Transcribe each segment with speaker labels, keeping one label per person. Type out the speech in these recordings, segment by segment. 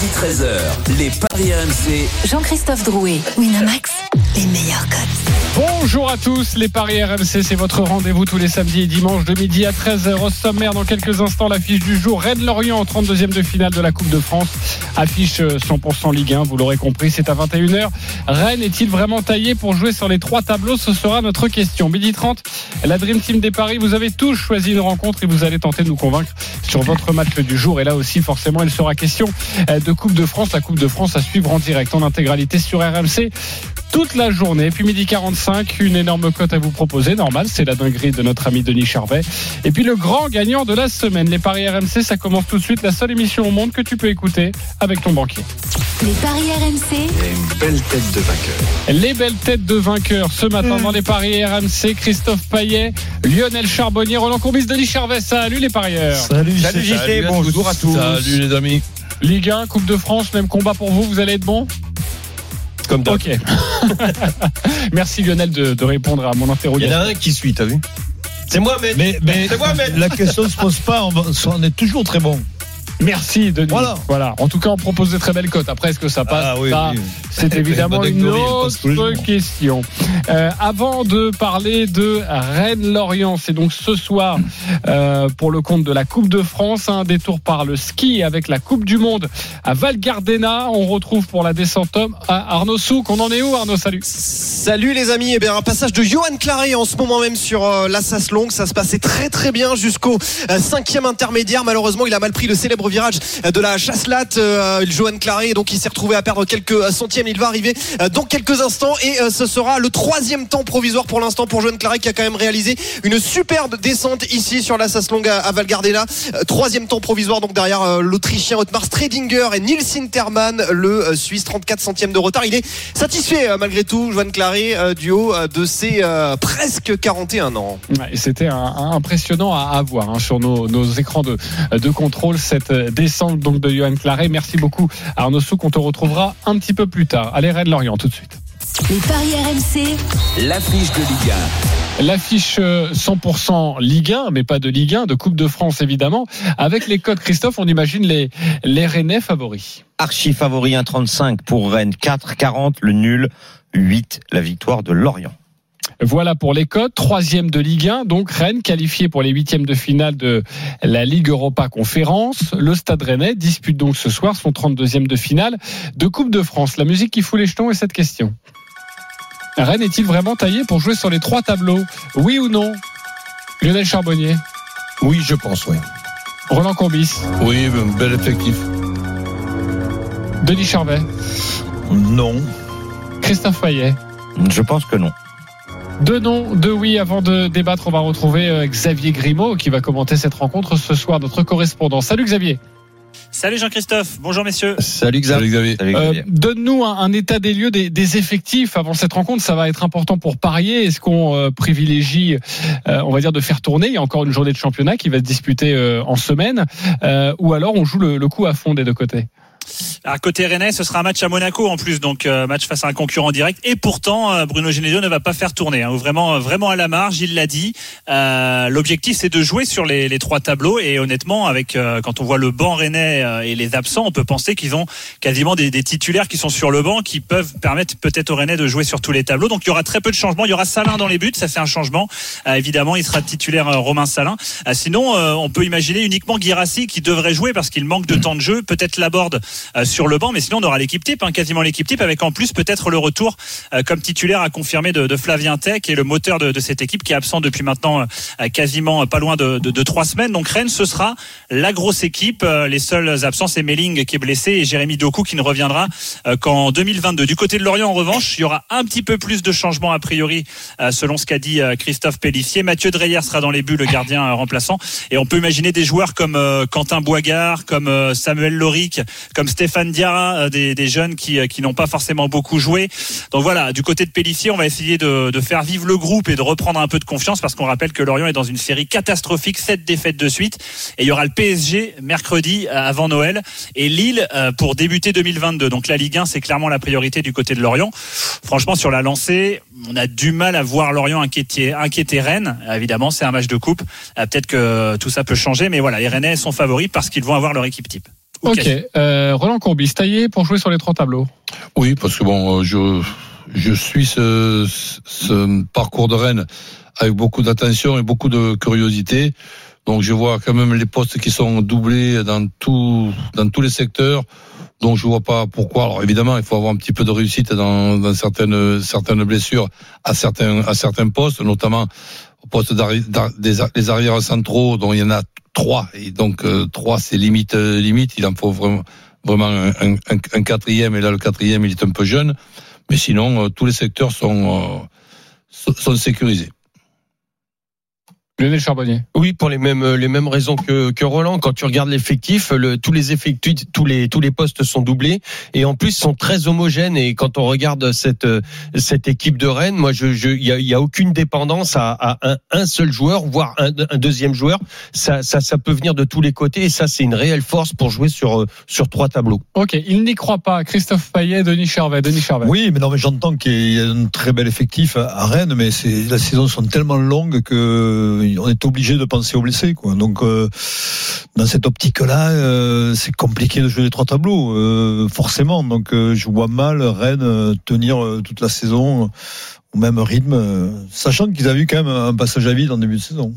Speaker 1: Midi 13h, les Paris RMC.
Speaker 2: Jean-Christophe Drouet, Winamax, les meilleurs codes.
Speaker 3: Bonjour à tous, les Paris RMC, c'est votre rendez-vous tous les samedis et dimanches de midi à 13h au sommaire. Dans quelques instants, l'affiche du jour, Rennes-Lorient en 32e de finale de la Coupe de France. Affiche 100% Ligue 1, vous l'aurez compris, c'est à 21h. Rennes est-il vraiment taillé pour jouer sur les trois tableaux? Ce sera notre question. Midi 30, la Dream Team des Paris, vous avez tous choisi une rencontre et vous allez tenter de nous convaincre sur votre match du jour. Et là aussi, forcément, il sera question de Coupe de France. La Coupe de France à suivre en direct, en intégralité sur RMC toute la journée. Puis midi 45, une énorme cote à vous proposer. Normal, c'est la dinguerie de notre ami Denis Charvet. Et puis le grand gagnant de la semaine, les Paris RMC, ça commence tout de suite. La seule émission au monde que tu peux écouter avec ton banquier.
Speaker 2: Les Paris RMC.
Speaker 4: Et une belle tête de vainqueur.
Speaker 3: Les belles têtes de vainqueurs ce matin dans les Paris RMC. Christophe Paillet, Lionel Charbonnier, Roland Courbis, Denis Charvet. Salut les parieurs.
Speaker 5: Salut, Salut JT, bonjour à tous.
Speaker 4: Salut les amis.
Speaker 3: Ligue 1, Coupe de France, même combat pour vous. Vous allez être bon
Speaker 4: comme d'hab.
Speaker 3: Ok. Merci Lionel de, de, répondre à mon interrogation.
Speaker 4: Il y en a un qui suit, t'as vu
Speaker 5: C'est moi, mais, mais, mais moi, mais. la question ne se pose pas, on, on est toujours très bon.
Speaker 3: Merci Denis. Voilà. voilà. En tout cas, on propose de très belles cotes. Après, est-ce que ça passe
Speaker 5: ah, oui,
Speaker 3: ça,
Speaker 5: oui.
Speaker 3: C'est évidemment une autre question. Euh, avant de parler de Rennes-Lorient, c'est donc ce soir euh, pour le compte de la Coupe de France, un détour par le ski avec la Coupe du Monde à Val Gardena. On retrouve pour la descente homme à Arnaud Souk. On en est où Arnaud? Salut.
Speaker 6: Salut les amis. Eh bien, un passage de Johan Claret en ce moment même sur euh, la Sasse Longue. Ça se passait très très bien jusqu'au euh, cinquième intermédiaire. Malheureusement, il a mal pris le célèbre virage de la chasselate. Euh, Johan Claret, donc il s'est retrouvé à perdre quelques centièmes. Il va arriver euh, dans quelques instants et euh, ce sera le troisième temps provisoire pour l'instant pour Johan Claret qui a quand même réalisé une superbe descente ici sur la Sasslong à, Valgardena. Euh, troisième temps provisoire donc derrière l'Autrichien Otmar Stredinger et Nils Sinterman, le Suisse 34 centièmes de retard. Il est satisfait malgré tout, Johan Claret, du haut de ses presque 41 ans.
Speaker 3: Ouais, C'était impressionnant à, voir hein, sur nos, écrans de, de contrôle cette descente donc de Johan Claret. Merci beaucoup Arnaud Souk. On te retrouvera un petit peu plus tard. Allez, Rennes Lorient tout de suite.
Speaker 2: Les paris RMC.
Speaker 1: L'affiche de Ligue
Speaker 3: 1. L'affiche 100% Ligue 1, mais pas de Ligue 1, de Coupe de France évidemment. Avec les codes Christophe, on imagine les, les Rennais favoris.
Speaker 7: Archi favori 1,35 pour Rennes, 4,40 le nul, 8 la victoire de Lorient.
Speaker 3: Voilà pour les codes. Troisième de Ligue 1, donc Rennes qualifié pour les huitièmes de finale de la Ligue Europa Conférence. Le Stade Rennais dispute donc ce soir son 32e de finale de Coupe de France. La musique qui fout les jetons est cette question. Rennes est-il vraiment taillé pour jouer sur les trois tableaux? Oui ou non? Lionel Charbonnier
Speaker 5: Oui, je pense, oui.
Speaker 3: Roland Courbis
Speaker 4: Oui, bel effectif.
Speaker 3: Denis Charvet
Speaker 5: Non.
Speaker 3: Christophe Payet
Speaker 7: Je pense que non.
Speaker 3: Deux noms, deux oui. Avant de débattre, on va retrouver Xavier Grimaud qui va commenter cette rencontre ce soir, notre correspondant. Salut Xavier.
Speaker 8: Salut Jean-Christophe, bonur messieurs.
Speaker 4: Salut Xavier.
Speaker 7: Salut Xavier.
Speaker 3: Euh, Donne-nous un, un, état des lieux des, des, effectifs avant cette rencontre, ça va être important pour parier. Est-ce qu'on euh, privilégie, euh, on va dire, de faire tourner? Il y a encore une journée de championnat qui va se disputer euh, en semaine, ou alors on joue le, le coup à fond des deux côtés?
Speaker 8: À côté Rennais, ce sera un match à Monaco en plus, donc euh, match face à un concurrent direct. Et pourtant, euh, Bruno Genesio ne va pas faire tourner. Hein, vraiment, vraiment à la marge, il l'a dit. Euh, L'objectif, c'est de jouer sur les, les, trois tableaux. Et honnêtement, avec euh, quand on voit le banc Rennais et les absents, on peut penser qu'ils ont quasiment des, des, titulaires qui sont sur le banc, qui peuvent permettre peut-être au Rennais de jouer sur tous les tableaux. Donc il y aura très peu de changements. Il y aura Salin dans les buts, ça c'est un changement. évidemment, il sera titulaire Romain Salin. sinon, on peut imaginer uniquement Guirassi qui devrait jouer parce qu'il manque de temps de jeu. Peut-être Laborde sur le banc, mais sinon on aura l'équipe type, hein, quasiment l'équipe type, avec en plus peut-être le retour euh, comme titulaire à confirmer de, de, Flavien Tech et le moteur de, de, cette équipe qui est absent depuis maintenant euh, quasiment pas loin de, de, trois semaines. Donc Rennes, ce sera la grosse équipe. Euh, les seuls absents, c'est Melling qui est blessé et Jérémy Doku qui ne reviendra qu'en 2022. Du côté de Lorient, en revanche, il y aura un petit peu plus de changements a priori, selon ce qu'a dit Christophe Pellissier. Mathieu Dreyer sera dans les buts, le gardien remplaçant. Et on peut imaginer des joueurs comme Quentin Boigard, comme Samuel Loric, comme Stéphane Stéphane Diarra, euh, des, jeunes qui, euh, qui n'ont pas forcément beaucoup joué. Donc voilà, du côté de Pellissier, on va essayer de, faire vivre le groupe et de reprendre un peu de confiance parce qu'on rappelle que Lorient est dans une série catastrophique, sept défaites de suite. Et il y aura le PSG mercredi euh, avant Noël et Lille pour débuter 2022. Donc la Ligue 1, c'est clairement la priorité du côté de Lorient. Franchement, sur la lancée, on a du mal à voir Lorient inquiéter, inquiéter Rennes. Évidemment, c'est un match de coupe. Peut-être que tout ça peut changer, mais voilà, les Rennais sont favoris parce qu'ils vont avoir leur équipe type.
Speaker 3: Ok. Euh, Roland Courbis, taillé pour jouer sur les trois tableaux.
Speaker 4: Oui, parce que bon, euh, je, je suis ce, ce parcours de Rennes avec beaucoup d'attention et beaucoup de curiosité. Donc je vois quand même les postes qui sont doublés dans tout, dans tous les secteurs. Donc je vois pas pourquoi. Alors évidemment, il faut avoir un petit peu de réussite dans, dans certaines certaines blessures à certains à certains postes, notamment au poste des arrières centraux, dont il y en a trois. Et donc euh, trois, c'est limite euh, limite. Il en faut vraiment vraiment un, quatrième. Et là, le quatrième, il est un peu jeune. Mais sinon, euh, tous les secteurs euh, sont, sont sécurisés.
Speaker 3: Lionel Charbonnier.
Speaker 9: Oui, pour les mêmes les mêmes raisons que, que Roland. Quand tu regardes l'effectif, le, tous les effectifs, tous les tous les postes sont doublés et en plus sont très homogènes. Et quand on regarde cette cette équipe de Rennes, moi, je je il y a, il y a aucune dépendance à, à un, un seul joueur, voire un, un deuxième joueur. Ça, ça ça peut venir de tous les côtés et ça c'est une réelle force pour jouer sur sur trois tableaux.
Speaker 3: Ok, il n'y croit pas. Christophe Payet, Denis Charvet. Denis Charvet.
Speaker 5: Oui, mais non, mais j'entends qu'il y a un très bel effectif à- à Rennes, mais c'est la saison sont tellement longues que on est obligé de penser aux blessés, quoi. Donc euh, dans cette optique-là, euh, c'est compliqué de jouer les trois tableaux, euh, forcément. Donc euh, je vois mal Rennes tenir euh, toute la saison au même rythme, euh, sachant qu'ils avaient eu quand même un passage à vide en début de saison.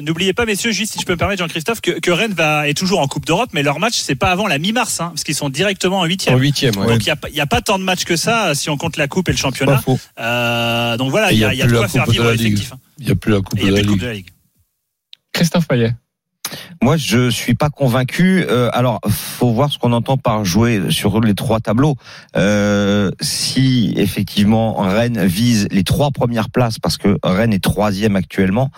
Speaker 8: N'oubliez pas, messieurs, juste si je peux me permettre, Jean-Christophe, que, que Rennes va, est toujours en Coupe d'Europe, mais leur match, c'est pas avant la mi-mars, hein, parce qu'ils sont directement en huitième.
Speaker 9: En huitième, ouais.
Speaker 8: Donc il n'y a, pas- il y a pas tant de matchs que ça si on compte la Coupe et le
Speaker 5: Pas
Speaker 8: championnat.
Speaker 5: faux.
Speaker 8: Euh, donc voilà, il y a, y a de
Speaker 4: plus
Speaker 8: quoi faire vivre l'effectif. hein.
Speaker 4: Il n'y a plus la Coupe de
Speaker 8: n'y a
Speaker 4: la
Speaker 8: plus de Coupe
Speaker 4: Ligue.
Speaker 8: de la Ligue.
Speaker 3: Christophe Payet.
Speaker 7: Moi, je suis pas convaincu. Euh, alors, faut voir ce qu'on entend par jouer sur les trois tableaux. Euh, si effectivement Rennes vise les trois premières places, parce que Rennes est troisième actuellement.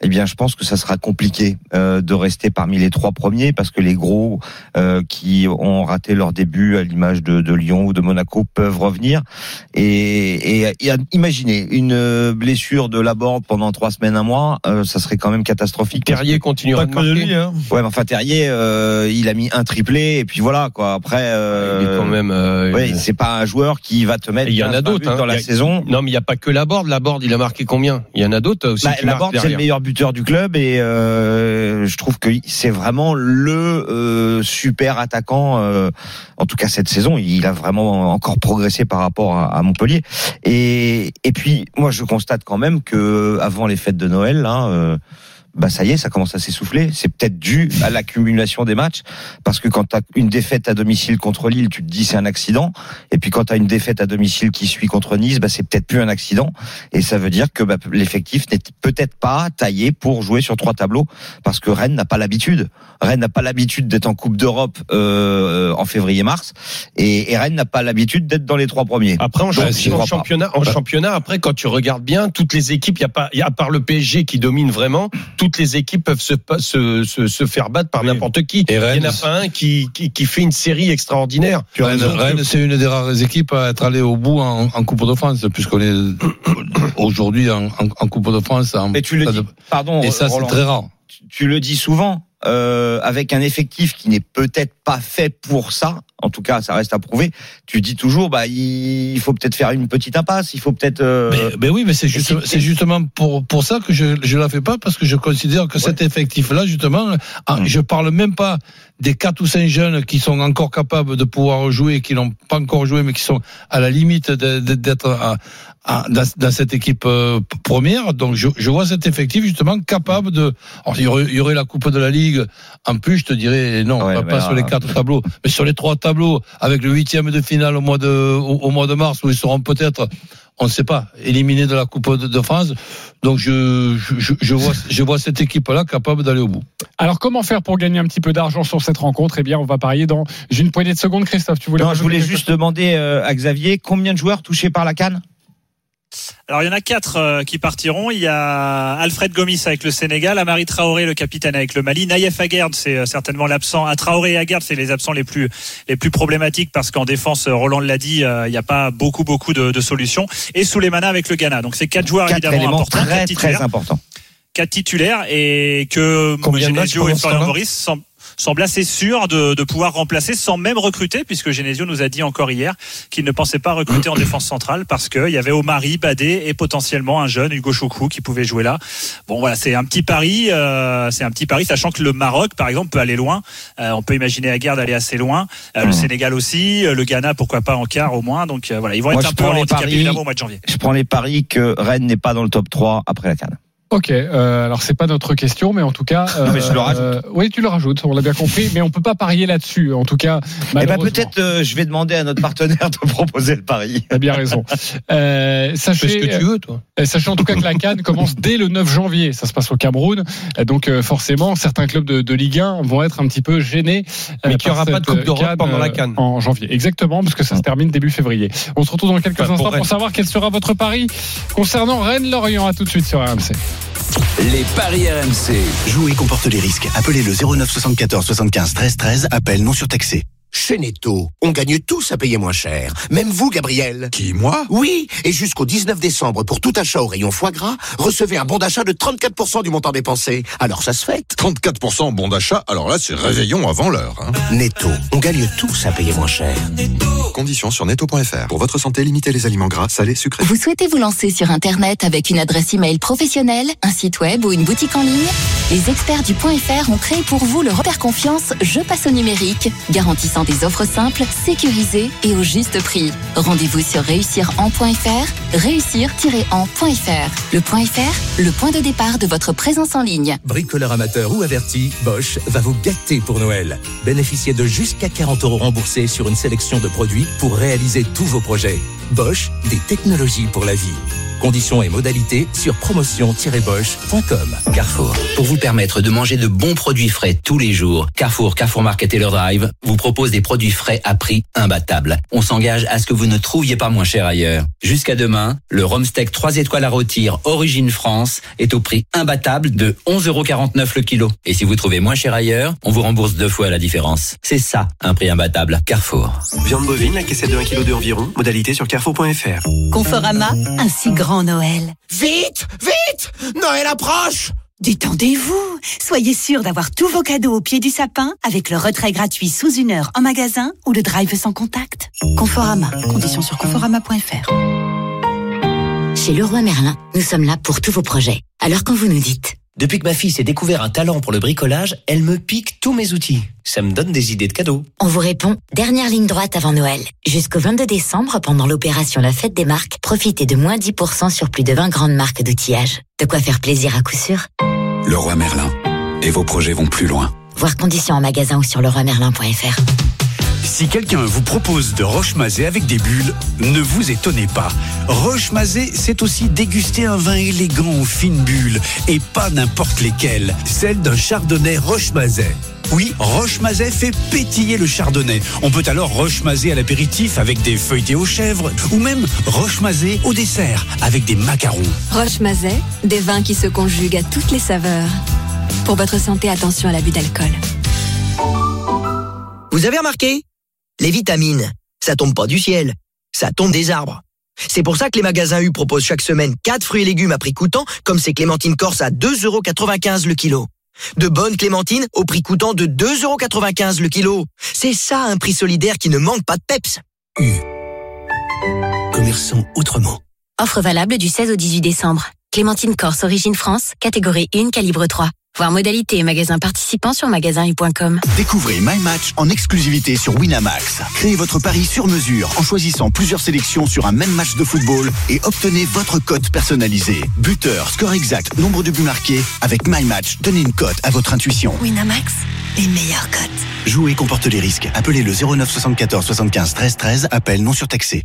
Speaker 7: Eh bien, je pense que ça sera compliqué euh, de rester parmi les trois premiers parce que les gros euh, qui ont raté leur début à l'image de, de Lyon ou de Monaco peuvent revenir. Et, et, et imaginez une euh, blessure de Laborde pendant trois semaines, un mois, euh, ça serait quand même catastrophique.
Speaker 9: Terrier continuera
Speaker 5: Pas
Speaker 9: de
Speaker 5: que de
Speaker 9: marquer.
Speaker 5: lui, hein.
Speaker 7: Ouais, mais enfin Terrier, euh, il a mis un triplé et puis voilà quoi. Après, euh,
Speaker 9: Il est quand même. euh,
Speaker 7: ouais, c'est pas un joueur qui va te mettre.
Speaker 9: Et il y en a
Speaker 7: 15
Speaker 9: d'autres, hein.
Speaker 7: dans la
Speaker 9: a-
Speaker 7: saison.
Speaker 9: Non, mais il n'y a pas que Laborde. Laborde, il a marqué combien? Il y en a d'autres aussi.
Speaker 7: Bah, Laborde, c'est le meilleur buteur du club et euh, je trouve que c'est vraiment le euh, super attaquant. euh, en tout cas cette saison, il a vraiment encore progressé par rapport à, Montpellier. Et, et puis moi, je constate quand même que avant les fêtes de Noël, là. Bah ça y est, ça commence à s'essouffler. C'est peut-être dû à l'accumulation des matchs, parce que quand tu as une défaite à domicile contre Lille, tu te dis c'est un accident, et puis quand tu as une défaite à domicile qui suit contre Nice, bah c'est peut-être plus un accident, et ça veut dire que bah, l'effectif n'est peut-être pas taillé pour jouer sur trois tableaux, parce que Rennes n'a pas l'habitude. Rennes n'a pas l'habitude d'être en Coupe d'Europe euh, en février-mars, et, et Rennes n'a pas l'habitude d'être dans les trois premiers.
Speaker 9: Après en,
Speaker 7: Donc,
Speaker 9: championnat, en championnat, après quand tu regardes bien, toutes les équipes, y a pas, y a à part le PSG qui domine vraiment, toutes les équipes peuvent se se, se, se faire battre par
Speaker 4: Oui.
Speaker 9: n'importe qui.
Speaker 4: Et
Speaker 9: il
Speaker 4: Rennes,
Speaker 9: y en a pas un qui, qui qui fait une série extraordinaire.
Speaker 4: Rennes, Rennes, c'est une des rares équipes à être allée au bout en, en Coupe de France, puisqu'on est aujourd'hui en, en, en Coupe de France. En,
Speaker 7: Mais tu le dis, pardon,
Speaker 4: et ça, c'est très rare.
Speaker 7: tu, tu le dis souvent, euh, avec un effectif qui n'est peut-être pas fait pour ça. En tout cas, ça reste à prouver. Tu dis toujours, bah, il faut peut-être faire une petite impasse. Il faut peut-être. euh,
Speaker 4: Mais, mais oui, mais c'est juste,
Speaker 7: si-
Speaker 4: c'est justement pour pour ça que je je la fais pas parce que je considère que cet effectif-là, justement, ah,
Speaker 7: Mm.
Speaker 4: je parle même pas des quatre ou cinq jeunes qui sont encore capables de pouvoir jouer, qui n'ont pas encore joué, mais qui sont à la limite d'être à- à- dans, dans cette équipe euh, première. Donc, je, je vois cet effectif justement capable de. Alors, il y aurait, il y aurait la Coupe de la Ligue. En plus, je te dirais non,
Speaker 7: Ouais,
Speaker 4: pas,
Speaker 7: mais
Speaker 4: pas
Speaker 7: là-
Speaker 4: sur les quatre tableaux, mais sur les trois tableaux, avec le huitième de finale au mois de au, au mois de mars où ils seront peut-être on ne sait pas, éliminé de la Coupe de, France. Donc je, je, je vois, je vois cette équipe-là capable d'aller au bout.
Speaker 3: Alors, comment faire pour gagner un petit peu d'argent sur cette rencontre? Eh bien, on va parier dans j'ai une poignée de secondes. Christophe, tu voulais
Speaker 7: non, je voulais juste demander euh, à Xavier combien de joueurs touchés par la canne
Speaker 8: Alors il y en a quatre euh, qui partiront. Il y a Alfred Gomis avec le Sénégal, Amari Traoré, le capitaine avec le Mali, Naïef Aguerd, c'est euh, certainement l'absent. À Traoré et Aguerd, c'est les absents les plus les plus problématiques parce qu'en défense, euh, Roland l'a dit, euh, il n'y a pas beaucoup beaucoup de, de solutions. Et Souleymana avec le Ghana. Donc c'est quatre joueurs
Speaker 7: Quatre
Speaker 8: évidemment importants,
Speaker 7: très très importants.
Speaker 8: quatre titulaires et que
Speaker 9: Combien
Speaker 8: Genesio et Florian Maurice semblent assez sûrs de, de pouvoir remplacer sans même recruter, puisque Genesio nous a dit encore hier qu'il ne pensait pas recruter en défense centrale parce qu'il y avait Omari, Badé et potentiellement un jeune Hugo Choukou qui pouvait jouer là. Bon voilà, c'est un petit pari, euh, c'est un petit pari, sachant que le Maroc, par exemple, peut aller loin. Euh, on peut imaginer Aguerd aller assez loin. Euh, Le Sénégal aussi, euh, le Ghana, pourquoi pas en quart au moins. Donc euh, voilà, ils vont
Speaker 7: Moi,
Speaker 8: être un peu handicapés
Speaker 7: paris.
Speaker 8: évidemment au mois de janvier.
Speaker 7: Je prends les paris que Rennes n'est pas dans le top 3 après la canne.
Speaker 3: Ok, euh, alors c'est pas notre question, mais en tout cas,
Speaker 7: Non, mais je le rajoute.
Speaker 3: euh, oui, tu le rajoutes, on l'a bien compris, mais on peut pas parier là-dessus. En tout cas,
Speaker 7: Eh ben peut-être euh, je vais demander à notre partenaire de proposer le pari.
Speaker 3: T'as bien raison. Euh, sachez,
Speaker 9: ce que tu veux, toi.
Speaker 3: euh, sachez en tout cas que la Cannes commence dès le 9 janvier. Ça se passe au Cameroun. Euh, Donc euh, forcément, certains clubs de, de Ligue 1 vont être un petit peu gênés. euh,
Speaker 9: Mais qu'il y
Speaker 3: par
Speaker 9: aura pas de Coupe d'Europe pendant la
Speaker 3: euh,
Speaker 9: CAN.
Speaker 3: En janvier. Exactement, parce que ça se termine début février. On se retrouve dans quelques
Speaker 9: Enfin,
Speaker 3: instants pour
Speaker 9: Rennes.
Speaker 3: savoir quel sera votre pari concernant Rennes-Lorient. À tout de suite sur RMC.
Speaker 1: Les paris RMC.
Speaker 10: Jouer comporte les risques. Appelez le 09 74 75 13 13. Appel non surtaxé.
Speaker 11: Chez Netto, on gagne tous à payer moins cher. Même vous, Gabriel.
Speaker 12: Qui, moi?
Speaker 11: Oui, et jusqu'au 19 décembre, pour tout achat au rayon foie gras, recevez un bon d'achat de 34% du montant dépensé. Alors ça se fête.
Speaker 12: 34% bon d'achat, alors là, c'est réveillon avant l'heure. hein.
Speaker 11: Netto, on gagne tous à payer moins cher.
Speaker 12: Conditions sur netto.fr. Pour votre santé, limitez les aliments gras, salés, sucrés.
Speaker 2: Vous souhaitez vous lancer sur Internet avec une adresse email professionnelle, un site web ou une boutique en ligne? Les experts du Point .fr ont créé pour vous le repère confiance Je passe au numérique, garantissant des offres simples, sécurisées et au juste prix. Rendez-vous sur réussiren.fr, réussir-en.fr. Le Point .fr, le point de départ de votre présence en ligne.
Speaker 13: Bricoleur amateur ou averti, Bosch va vous gâter pour Noël. Bénéficiez de jusqu'à 40 euros remboursés sur une sélection de produits pour réaliser tous vos projets. Bosch, des technologies pour la vie. Conditions et modalités sur promotion-bosch.com.
Speaker 14: Carrefour. Pour vous permettre de manger de bons produits frais tous les jours, Carrefour, Carrefour Market et leur Drive vous propose des produits frais à prix imbattable. On s'engage à ce que vous ne trouviez pas moins cher ailleurs. Jusqu'à demain, le Romsteak 3 étoiles à rôtir Origine France est au prix imbattable de 11,49€ le kilo. Et si vous trouvez moins cher ailleurs, on vous rembourse deux fois la différence. C'est ça, un prix imbattable. Carrefour.
Speaker 15: Viande bovine, la caissette de 1 kg environ. Modalité sur carrefour.fr.
Speaker 2: Conforama, un si grand Noël.
Speaker 11: Vite Vite Noël approche
Speaker 16: Détendez-vous Soyez sûr d'avoir tous vos cadeaux au pied du sapin avec le retrait gratuit sous une heure en magasin ou le drive sans contact. Conforama. Conditions sur conforama.fr.
Speaker 17: Chez Leroy Merlin, nous sommes là pour tous vos projets. Alors quand vous nous dites
Speaker 14: Depuis que ma fille s'est découvert un talent pour le bricolage, elle me pique tous mes outils. Ça me donne des idées de cadeaux.
Speaker 17: On vous répond dernière ligne droite avant Noël. Jusqu'au 22 décembre, pendant l'opération La Fête des Marques, profitez de moins 10% sur plus de 20 grandes marques d'outillage. De quoi faire plaisir à coup sûr
Speaker 12: Leroy Merlin. Et vos projets vont plus loin.
Speaker 17: Voir conditions en magasin ou sur leroymerlin.fr.
Speaker 18: Si quelqu'un vous propose de roche-mazé avec des bulles, ne vous étonnez pas. Roche-mazé, c'est aussi déguster un vin élégant aux fines bulles et pas n'importe lesquelles, celle d'un chardonnay roche-mazet. Oui, roche-mazet fait pétiller le chardonnay. On peut alors roche-mazé à l'apéritif avec des feuilletés aux chèvres ou même roche-mazé au dessert avec des macarons.
Speaker 19: Roche-Mazet, des vins qui se conjuguent à toutes les saveurs. Pour votre santé, attention à l'abus d'alcool.
Speaker 20: Vous avez remarqué? Les vitamines, ça tombe pas du ciel, ça tombe des arbres. C'est pour ça que les magasins U proposent chaque semaine 4 fruits et légumes à prix coûtant, comme ces clémentines corse à 2,95€ le kilo. De bonnes clémentines au prix coûtant de 2,95€ le kilo. C'est ça un prix solidaire qui ne manque pas de peps.
Speaker 13: Commerçant autrement.
Speaker 17: Offre valable du 16 au 18 décembre. Clémentine Corse, origine France, catégorie 1, calibre 3. Voir modalité et magasin participant sur magasin.com.
Speaker 10: Découvrez My Match en exclusivité sur Winamax. Créez votre pari sur mesure en choisissant plusieurs sélections sur un même match de football et obtenez votre cote personnalisée. Buteur, score exact, nombre de buts marqués. Avec My Match, donnez une cote à votre intuition.
Speaker 2: Winamax, les meilleures cotes.
Speaker 10: Jouer comporte les risques. Appelez le 09 74 75 13 13. Appel non surtaxé.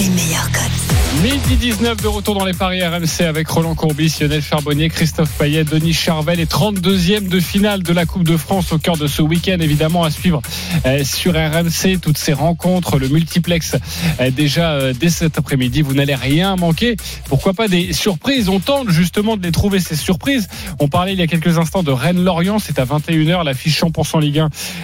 Speaker 16: les meilleurs cotes.
Speaker 3: Midi 19 de retour dans les paris RMC avec Roland Courbis, Lionel Charbonnier, Christophe Payet, Denis Charvel et 32e de finale de la Coupe de France au cœur de ce week-end évidemment à suivre euh, sur RMC toutes ces rencontres, le multiplex euh, déjà euh, dès cet après-midi, vous n'allez rien manquer. Pourquoi pas des surprises? On tente justement de les trouver ces surprises. On parlait il y a quelques instants de Rennes-Lorient, c'est à 21h la fiche 100% Ligue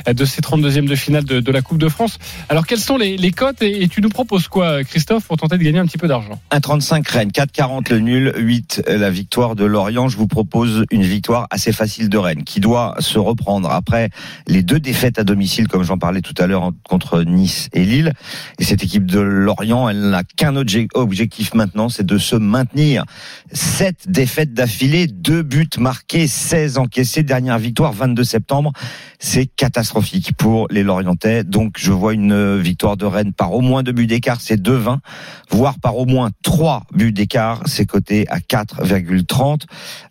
Speaker 3: 1 de ces 32e de finale de, la Coupe de France. Alors quelles sont les, cotes? Et tu nous proposes quoi Christophe? Pour tenter de gagner un petit peu d'argent
Speaker 7: 1,35 Rennes, 4,40 le nul, 8 la victoire de Lorient. Je vous propose une victoire assez facile de Rennes qui doit se reprendre après les deux défaites à domicile, comme j'en parlais tout à l'heure, contre Nice et Lille. Et cette équipe de Lorient, elle n'a qu'un obje- objectif maintenant, c'est de se maintenir. Sept défaites d'affilée, deux buts marqués, 16 encaissés. Dernière victoire, 22 septembre. C'est catastrophique pour les Lorientais. Donc je vois une victoire de Rennes par au moins deux buts d'écart, c'est 2,20, voire par au moins trois buts d'écart, c'est coté à 4,30.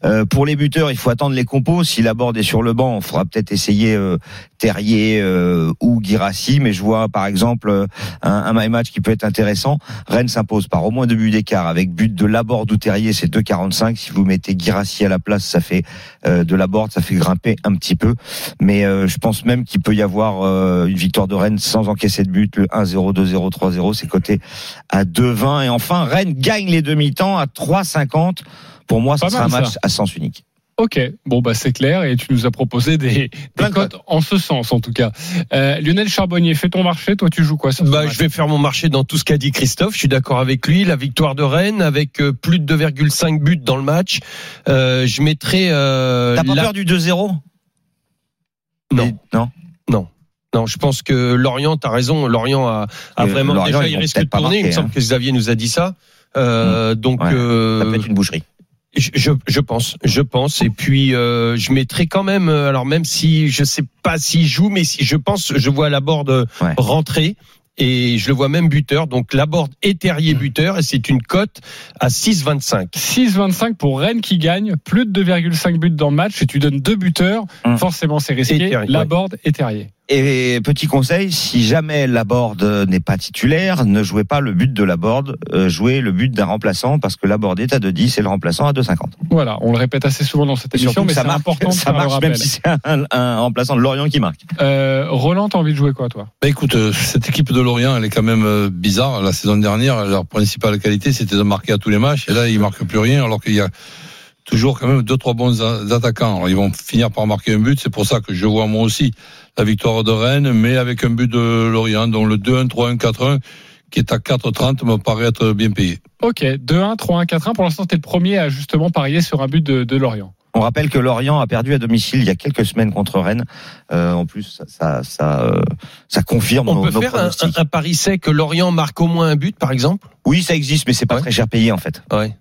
Speaker 7: Euh, pour les buteurs, il faut attendre les compos. Si Laborde est sur le banc, on fera peut-être essayer euh, Terrier euh, ou Girassi, mais je vois par exemple euh, un, un my match qui peut être intéressant. Rennes s'impose par au moins deux buts d'écart avec but de Laborde ou Terrier, c'est 2,45. Si vous mettez Girassi à la place, ça fait euh, de Laborde, ça fait grimper un petit peu. Mais euh, je pense même qu'il peut y avoir une victoire de Rennes sans encaisser de but. Le 1-0, 2-0, 3-0, c'est coté à 2,20. Et enfin, Rennes gagne les demi-temps à 3,50. Pour moi, ce sera un match
Speaker 3: ça.
Speaker 7: à sens unique.
Speaker 3: Ok, bon bah c'est clair et tu nous as proposé des, des cotes en ce sens en tout cas. Euh, Lionel Charbonnier, fais ton marché, toi tu joues quoi sur
Speaker 9: Bah, je vais faire mon marché dans tout ce qu'a dit Christophe. Je suis d'accord avec lui. La victoire de Rennes avec euh, plus de 2,5 buts dans le match. Euh, je mettrai. Euh,
Speaker 7: T'as pas
Speaker 9: la-
Speaker 7: peur du 2-0
Speaker 9: Non.
Speaker 7: Non.
Speaker 9: Non. Non, je pense que Lorient, t'as raison. Lorient a, a
Speaker 7: Euh,
Speaker 9: vraiment
Speaker 7: Lorient,
Speaker 9: déjà il risque de tourner. Il me semble
Speaker 7: hein.
Speaker 9: que Xavier nous a dit ça. Euh, donc
Speaker 7: Ouais,
Speaker 9: euh,
Speaker 7: Ça peut être une boucherie.
Speaker 9: je, je, je pense, je pense. Et puis euh, je mettrai quand même. Alors même si je sais pas s'il joue, mais si je pense, je vois la board rentrer. Et je le vois même buteur, donc Laborde et Terrier buteur, et c'est une cote à 6,25.
Speaker 3: 6,25 pour Rennes qui gagne, plus de 2,5 buts dans le match et tu donnes deux buteurs, forcément c'est
Speaker 9: Et
Speaker 3: risqué,
Speaker 9: Terrier,
Speaker 3: Laborde et Terrier.
Speaker 7: Et petit conseil, si jamais Laborde n'est pas titulaire, ne jouez pas le but de Laborde, euh, jouez le but d'un remplaçant parce que Laborde est à 2,10 et le remplaçant à 2,50.
Speaker 3: Voilà, on le répète assez souvent dans cette
Speaker 7: Et
Speaker 3: émission, mais c'est
Speaker 7: marche,
Speaker 3: important de
Speaker 7: ça
Speaker 3: le
Speaker 7: marche même si c'est un, un remplaçant de Lorient qui marque.
Speaker 3: Euh, Roland, t'as envie de jouer quoi toi?
Speaker 4: Bah écoute, euh, cette équipe de Lorient, elle est quand même euh, bizarre. La saison dernière, leur principale qualité, c'était de marquer à tous les matchs. Et là, ils marquent plus rien, alors qu'il y a toujours quand même deux, trois bons attaquants. Alors, ils vont finir par marquer un but. C'est pour ça que je vois moi aussi la victoire de Rennes, mais avec un but de Lorient, dont le 2-1, 3-1, 4-1, qui est à 4-30, me paraît être bien payé.
Speaker 3: Ok, 2-1, 3-1, 4-1. Pour l'instant, t'es le premier à justement parier sur un but de, de Lorient.
Speaker 7: On rappelle que Lorient a perdu à domicile il y a quelques semaines contre Rennes. Euh, en plus, ça, ça, ça, euh, ça confirme
Speaker 9: On
Speaker 7: nos,
Speaker 9: peut
Speaker 7: nos
Speaker 9: faire un, un- un pari sec que Lorient marque au moins un but, par exemple?
Speaker 7: Oui, ça existe, mais c'est pas très cher payé en fait.
Speaker 9: Ouais.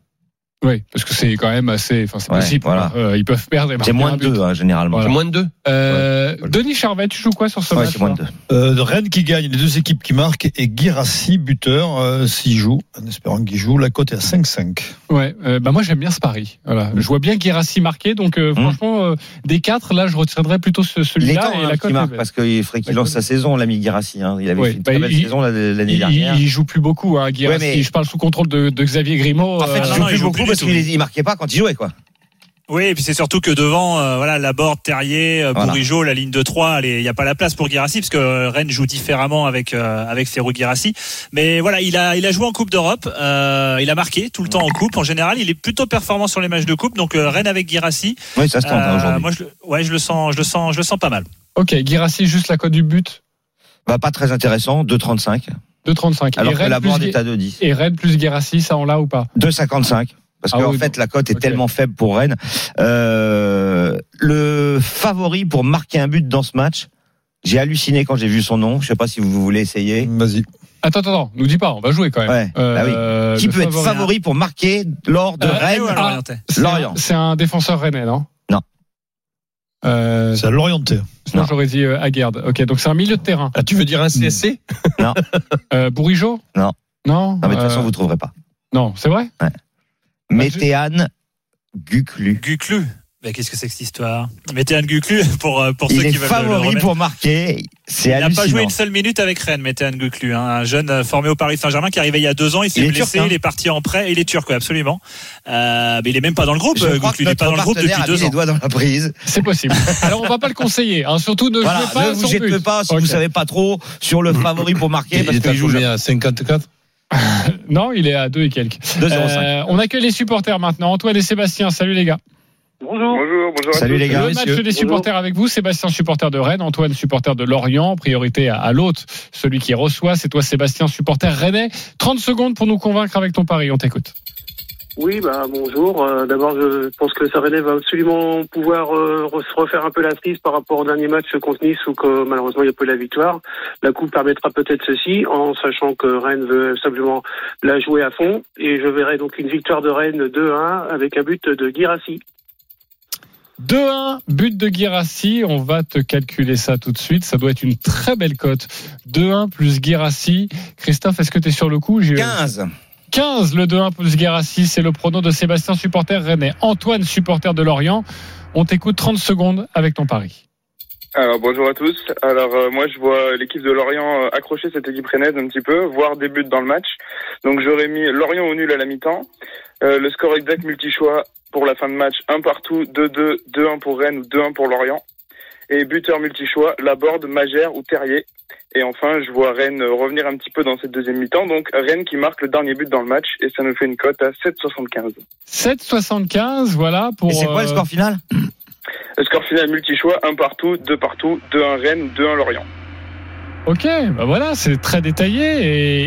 Speaker 3: Oui, parce que c'est quand même assez, enfin c'est
Speaker 7: Ouais,
Speaker 3: possible.
Speaker 7: voilà.
Speaker 3: quoi. Euh, ils peuvent perdre et marquer
Speaker 7: C'est moins
Speaker 3: un
Speaker 7: de
Speaker 3: but.
Speaker 7: deux hein, généralement.
Speaker 3: Voilà.
Speaker 9: Moins de deux
Speaker 3: Euh, Denis Charvet, tu joues quoi sur ce
Speaker 7: Ouais,
Speaker 3: match
Speaker 7: c'est moins de deux.
Speaker 5: Euh, Rennes qui gagne, les deux équipes qui marquent et Girassi buteur euh, s'il joue, en espérant qu'il joue. La cote est à 5-5.
Speaker 3: Ouais, euh, bah moi j'aime bien ce pari. Voilà, je vois bien Guirassi marquer, donc euh, franchement euh, des quatre, là je retiendrai plutôt ce, celui-là et
Speaker 7: hein,
Speaker 3: la cote.
Speaker 7: marque parce qu'il faudrait qu'il lance sa saison, l'ami Girassi. Hein. Il avait
Speaker 3: Ouais,
Speaker 7: fait une
Speaker 3: bah,
Speaker 7: très belle
Speaker 3: il-
Speaker 7: saison l'année dernière.
Speaker 3: il- il joue plus beaucoup, hein, Guirassi. Je parle sous contrôle de, de Xavier Grimaud.
Speaker 7: En fait, il joue plus beaucoup parce qu'il il marquait pas quand il jouait, quoi.
Speaker 8: Oui, et puis c'est surtout que devant, euh, voilà, Laborde, Terrier, euh,
Speaker 7: Voilà.
Speaker 8: Bourigeau, la ligne de 3, il n'y a pas la place pour Girassi, parce que euh, Rennes joue différemment avec euh, avec Ferro Girassi. Mais voilà, il a il a joué en Coupe d'Europe, euh, il a marqué tout le temps en Coupe. En général, il est plutôt performant sur les matchs de Coupe. Donc euh, Rennes avec Girassi.
Speaker 7: Oui, ça se tente hein, aujourd'hui.
Speaker 8: moi, je, le- ouais, je le sens, je le sens, je le sens pas mal.
Speaker 3: Ok, Guirassi juste la cote du but,
Speaker 7: Bah, pas très intéressant, 2,35.
Speaker 3: 2,35.
Speaker 7: Alors
Speaker 3: et
Speaker 7: que
Speaker 3: Rennes
Speaker 7: la
Speaker 3: plus
Speaker 7: board
Speaker 3: Gui-
Speaker 7: est à 2,10.
Speaker 3: Et Rennes plus Guirassi, ça on l'a ou pas?
Speaker 7: 2,55. Parce
Speaker 3: Ah
Speaker 7: qu'en
Speaker 3: oui,
Speaker 7: fait, la cote est tellement faible pour Rennes. Euh, le favori pour marquer un but dans ce match, j'ai halluciné quand j'ai vu son nom. Je sais pas si vous voulez essayer.
Speaker 5: Vas-y.
Speaker 3: Attends, attends, attends, nous dis pas, on va jouer quand même.
Speaker 7: Ouais, bah oui.
Speaker 3: Euh,
Speaker 7: Qui peut être favori pour marquer lors de
Speaker 3: Euh,
Speaker 7: Rennes
Speaker 3: ah,
Speaker 7: Lorient.
Speaker 3: un- C'est un défenseur rennais, non?
Speaker 7: Non.
Speaker 3: Euh,
Speaker 5: C'est à l'orienté.
Speaker 3: sinon
Speaker 7: Non.
Speaker 3: j'aurais dit euh, Aguerd. Ok, donc c'est un milieu de terrain.
Speaker 9: Ah, tu veux dire un CSC
Speaker 3: Euh, Bourigeau?
Speaker 7: Non.
Speaker 3: Non.
Speaker 7: Non, mais de toute
Speaker 3: euh,
Speaker 7: façon, vous trouverez pas.
Speaker 3: Non, c'est vrai?
Speaker 7: Météane Guclu.
Speaker 8: Guclu. Mais qu'est-ce que c'est que cette histoire? Mettez Guklu pour, euh, pour
Speaker 7: Il
Speaker 8: ceux
Speaker 7: est
Speaker 8: qui veulent le- le
Speaker 7: favori
Speaker 8: remettre.
Speaker 7: pour marquer. C'est
Speaker 8: Il n'a pas joué une seule minute avec Rennes, Metehan Guklu, hein, un jeune euh, formé au Paris Saint-Germain qui arrivait il y a deux ans, il s'est
Speaker 7: Il est
Speaker 8: blessé,
Speaker 7: turc, hein.
Speaker 8: il est parti en prêt, il est turc, ouais, absolument. Euh, mais il est même pas dans le groupe,
Speaker 7: Je que
Speaker 8: il est pas dans le groupe depuis
Speaker 7: partenaire a mis
Speaker 8: deux
Speaker 7: les
Speaker 8: ans.
Speaker 7: doigts dans la prise.
Speaker 3: C'est possible. Alors on va pas le conseiller. hein. Surtout ne
Speaker 7: Voilà,
Speaker 3: jouez pas
Speaker 7: ne vous jetez
Speaker 3: but.
Speaker 7: pas si vous savez pas trop sur le favori pour marquer
Speaker 4: Il
Speaker 7: parce
Speaker 4: est
Speaker 7: qu'il joue
Speaker 4: à 54
Speaker 3: Non, il est à 2 et quelques.
Speaker 7: 2,05.
Speaker 3: Euh, on accueille les supporters maintenant. Antoine et Sébastien, salut les gars.
Speaker 21: Bonjour. Bonjour, bonjour.
Speaker 7: Salut les gars.
Speaker 3: Le match des supporters avec vous, Sébastien supporter de Rennes, Antoine supporter de Lorient, priorité à, à l'hôte, celui qui reçoit, c'est toi Sébastien supporter rennais. 30 secondes pour nous convaincre avec ton pari, on t'écoute.
Speaker 21: Oui, bah bonjour. Euh, D'abord, je pense que Sarenet va absolument pouvoir euh, se refaire un peu la frise par rapport au dernier match contre Nice où que, malheureusement il n'y a pas eu la victoire. La coupe permettra peut-être ceci en sachant que Rennes veut simplement la jouer à fond et je verrai donc une victoire de Rennes 2-1 avec un but de Girassi.
Speaker 3: 2-1, but de Girassi, on va te calculer ça tout de suite, ça doit être une très belle cote. 2-1 plus Girassi. Christophe, est-ce que tu es sur le coup J'ai-
Speaker 7: 15.
Speaker 3: 15 le 2-1 plus Guérassi, c'est le prono de Sébastien supporter rennais. Antoine supporter de Lorient, on t'écoute 30 secondes avec ton pari.
Speaker 21: Alors bonjour à tous. Alors euh, moi je vois l'équipe de Lorient euh, accrocher cette équipe rennaise un petit peu, voire des buts dans le match. Donc j'aurais mis Lorient au nul à la mi-temps. Euh, le score exact multi-choix pour la fin de match, 1 partout, 2-2, 2-1 pour Rennes ou 2-1 pour Lorient. Et buteur multi-choix, Laborde, Magère ou Terrier. Et enfin, je vois Rennes revenir un petit peu dans cette deuxième mi-temps. Donc Rennes qui marque le dernier but dans le match et ça nous fait une cote à 7,75.
Speaker 3: 7,75, voilà pour.
Speaker 7: Et c'est quoi le
Speaker 3: euh,
Speaker 7: score final?
Speaker 21: Le score final multi-choix, 1 partout, 2 partout, 2-1 Rennes ou 2-1 Lorient.
Speaker 3: Ok, bah voilà, c'est très détaillé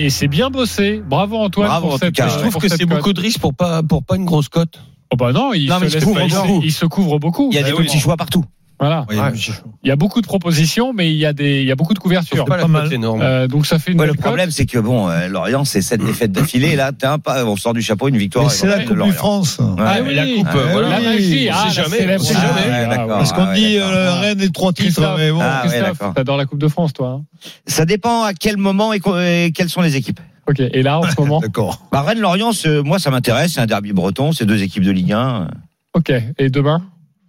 Speaker 3: et, et c'est bien bossé. Bravo Antoine
Speaker 7: Bravo,
Speaker 3: pour
Speaker 7: en tout
Speaker 3: cette.
Speaker 7: cas.
Speaker 3: euh,
Speaker 9: Je trouve
Speaker 3: pour
Speaker 9: que c'est
Speaker 3: cote.
Speaker 9: beaucoup de risques pour pas, pour pas une grosse cote.
Speaker 3: Oh bah non, il,
Speaker 7: Non,
Speaker 3: se,
Speaker 7: il couvre
Speaker 3: pas- il se-
Speaker 7: beaucoup.
Speaker 3: il se couvre beaucoup.
Speaker 7: Il y a
Speaker 3: Bah
Speaker 7: des
Speaker 3: oui.
Speaker 7: multi-choix partout.
Speaker 3: Voilà.
Speaker 5: Ouais,
Speaker 3: Ouais.
Speaker 5: je-
Speaker 3: Il y a beaucoup de propositions, mais il y a des, il y a beaucoup de couvertures.
Speaker 9: Pas
Speaker 5: pas mal.
Speaker 9: cote énorme.
Speaker 3: Euh, donc ça fait une
Speaker 7: Ouais, le problème, c'est que bon, euh, Lorient, c'est sept défaites d'affilée. Là, un pas, on sort du chapeau une victoire.
Speaker 5: C'est la Coupe
Speaker 7: Lorient.
Speaker 5: France.
Speaker 3: Ah
Speaker 9: mais la
Speaker 3: oui,
Speaker 9: coupe,
Speaker 5: Ah,
Speaker 9: voilà.
Speaker 3: la
Speaker 5: oui.
Speaker 3: magie, ah,
Speaker 9: jamais, jamais.
Speaker 7: Ouais,
Speaker 3: Ah.
Speaker 5: Parce qu'on
Speaker 7: ouais,
Speaker 5: dit euh, Rennes et trois titres,
Speaker 3: Christophe,
Speaker 5: mais bon.
Speaker 7: Ah, ouais,
Speaker 3: Christophe,
Speaker 7: d'accord.
Speaker 3: t'adores la Coupe de France, toi. hein
Speaker 7: Ça dépend à quel moment et, et quelles sont les équipes.
Speaker 3: ok, et là, en ce moment
Speaker 5: D'accord.
Speaker 7: Bah, Rennes-Lorient, c'est- moi, ça m'intéresse. C'est un derby breton. C'est deux équipes de Ligue 1.
Speaker 3: Ok, et demain?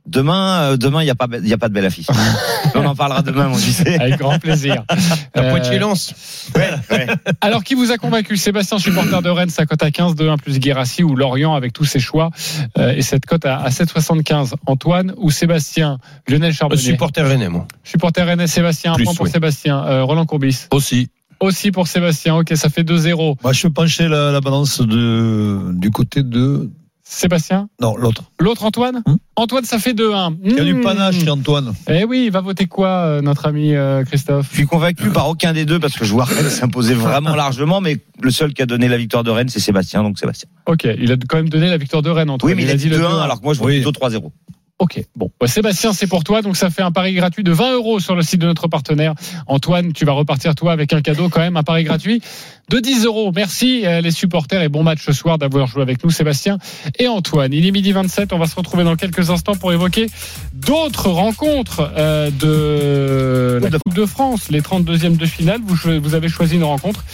Speaker 7: Demain, euh, demain, il n'y a pas, il y a pas de belle affiche. on en parlera demain, mon lycée.
Speaker 3: Avec grand plaisir.
Speaker 9: La
Speaker 3: Euh,
Speaker 9: Poitiers lance.
Speaker 7: Ouais, ouais.
Speaker 3: Alors, qui vous a convaincu? Sébastien, supporter de Rennes, sa cote à 15, 2-1 plus Guérassi ou Lorient avec tous ses choix euh, et cette cote à, à 7,75. Antoine ou Sébastien? Lionel Charbonnier
Speaker 9: Supporter rennais, moi.
Speaker 3: Supporter Rennes, Sébastien, un
Speaker 9: Plus,
Speaker 3: point pour
Speaker 9: oui.
Speaker 3: Sébastien. Euh, Roland Courbis
Speaker 4: Aussi.
Speaker 3: Aussi pour Sébastien. Ok, ça fait 2-0.
Speaker 5: Moi, je penchais la, la balance de, du côté de.
Speaker 3: Sébastien
Speaker 5: Non, l'autre.
Speaker 3: L'autre Antoine
Speaker 5: Hmm
Speaker 3: Antoine, ça fait 2-1.
Speaker 5: Il y a du
Speaker 3: Hmm.
Speaker 5: panache chez Antoine.
Speaker 3: Eh oui, il va voter quoi, euh, notre ami euh, Christophe?
Speaker 7: Je suis convaincu par aucun des deux parce que je vois Rennes s'imposer vraiment largement, mais le seul qui a donné la victoire de Rennes, c'est Sébastien, donc Sébastien.
Speaker 3: Ok, il a quand même donné la victoire de Rennes, Antoine.
Speaker 7: Oui, mais il a dit
Speaker 3: le
Speaker 7: 2-1, alors que moi, je vois
Speaker 5: Oui.
Speaker 7: plutôt 3-0.
Speaker 3: Ok, bon. Bah, Sébastien, c'est pour toi. Donc, ça fait un pari gratuit de 20 euros sur le site de notre partenaire. Antoine, tu vas repartir, toi, avec un cadeau quand même, un pari gratuit de 10 euros. Merci, euh, les supporters, et bon match ce soir d'avoir joué avec nous, Sébastien et Antoine. Il est midi 27. On va se retrouver dans quelques instants pour évoquer d'autres rencontres euh, de la Coupe de France, les 32e de finale. Vous, vous avez choisi une rencontre.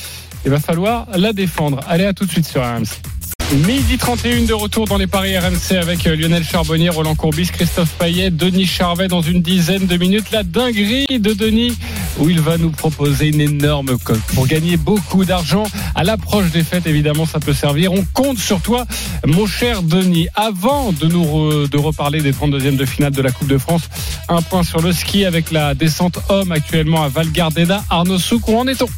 Speaker 3: Il va falloir la défendre. Allez, à tout de suite sur RMC. Midi 31 de retour dans les paris RMC avec euh, Lionel Charbonnier, Roland Courbis, Christophe Payet, Denis Charvet dans une dizaine de minutes. La dinguerie de Denis où il va nous proposer une énorme cote pour gagner beaucoup d'argent. À l'approche des fêtes, évidemment, ça peut servir. On compte sur toi, mon cher Denis. Avant de nous reparler des 32e de finale de la Coupe de France, un point sur le ski avec la descente homme actuellement à Val Gardena. Arnaud Souk, où en est-on?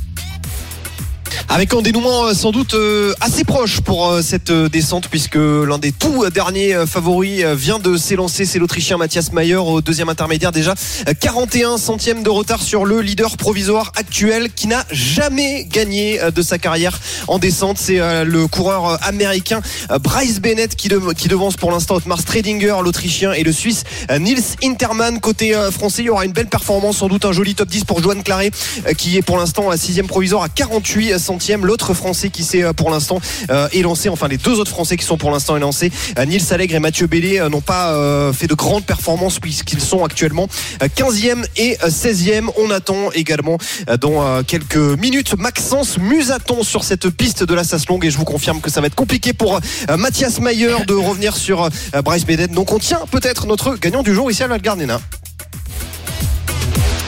Speaker 6: Avec un dénouement euh, sans doute euh, assez proche pour euh, cette descente puisque l'un des tout derniers favoris vient de s'élancer, c'est l'Autrichien Mathias Mayer au deuxième intermédiaire déjà. Euh, 41 centièmes de retard sur le leader provisoire actuel qui n'a jamais gagné de sa carrière en descente. C'est le coureur américain Bryce Bennett qui, dev- qui devance pour l'instant Otmar Stredinger, l'Autrichien, et le Suisse Nils Interman. Côté français, il y aura une belle performance, sans doute un joli top 10 pour Johan Claret qui est pour l'instant à sixième provisoire à 48 centièmes 20e. L'autre Français qui s'est euh, pour l'instant euh, élancé, enfin les deux autres Français qui sont pour l'instant élancés, euh, Nils Allègre et Mathieu Bellé, n'ont pas fait de grandes performances puisqu'ils sont actuellement euh, 15e et euh, 16e. On attend également dans quelques minutes Maxence Musaton sur cette piste de la Longue et je vous confirme que ça va être compliqué pour Mathias Mayer de revenir sur Bryce Beden. Donc on tient peut-être notre gagnant du jour ici à Valgardena.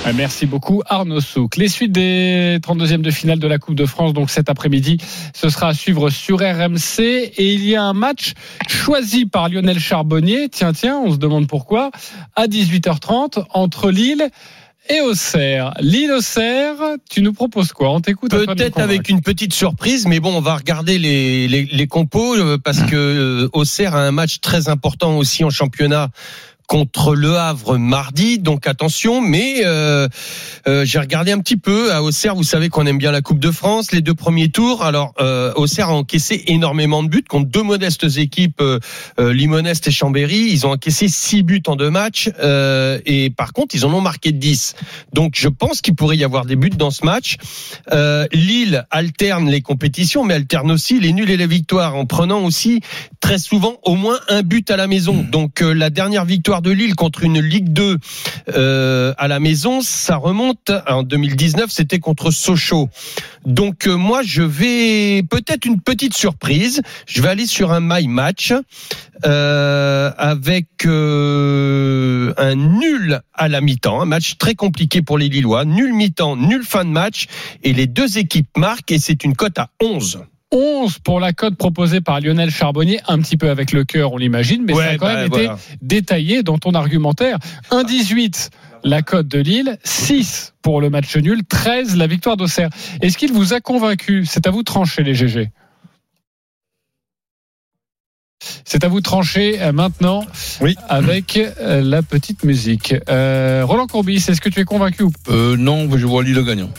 Speaker 3: Euh, Merci beaucoup Arnaud Souk. Les suites des 32e de finale de la Coupe de France, donc cet après-midi, ce sera à suivre sur RMC. Et il y a un match choisi par Lionel Charbonnier, tiens, tiens, on se demande pourquoi, à 18h30 entre Lille et Auxerre. Lille Auxerre, tu nous proposes quoi? On t'écoute.
Speaker 9: Peut-être avec une petite surprise, mais bon, on va regarder les, les, les compos euh, parce que euh, Auxerre a un match très important aussi en championnat contre Le Havre mardi, donc attention. Mais euh, euh, j'ai regardé un petit peu à Auxerre. Vous savez qu'on aime bien la Coupe de France, les deux premiers tours. Alors euh, Auxerre a encaissé énormément de buts contre deux modestes équipes, euh, euh, Limonest et Chambéry. Ils ont encaissé six buts en deux matchs euh, et par contre ils en ont marqué 10. Donc je pense qu'il pourrait y avoir des buts dans ce match. Euh, Lille alterne les compétitions, mais alterne aussi les nuls et les victoires en prenant aussi très souvent au moins un but à la maison. Donc euh, la dernière victoire de Lille contre une Ligue 2 euh, à la maison, ça remonte en 2019, c'était contre Sochaux. Donc euh, moi je vais peut-être une petite surprise. Je vais aller sur un my match euh, avec un nul à la mi-temps, un match très compliqué pour les Lillois, nul mi-temps, nul fin de match et les deux équipes marquent et c'est une cote à 11.
Speaker 3: 11 pour la cote proposée par Lionel Charbonnier, un petit peu avec le cœur, on l'imagine, mais ça a quand
Speaker 9: bah,
Speaker 3: même été
Speaker 9: voilà.
Speaker 3: détaillé dans ton argumentaire. 1,18 la cote de Lille, 6 pour le match nul, 13 la victoire d'Auxerre. Est-ce qu'il vous a convaincu? C'est à vous de trancher les GG. C'est à vous de trancher euh, maintenant avec euh, la petite musique. Euh, Roland Courbis, est-ce que tu es convaincu ou
Speaker 4: Euh, non, je vois Lille gagnant.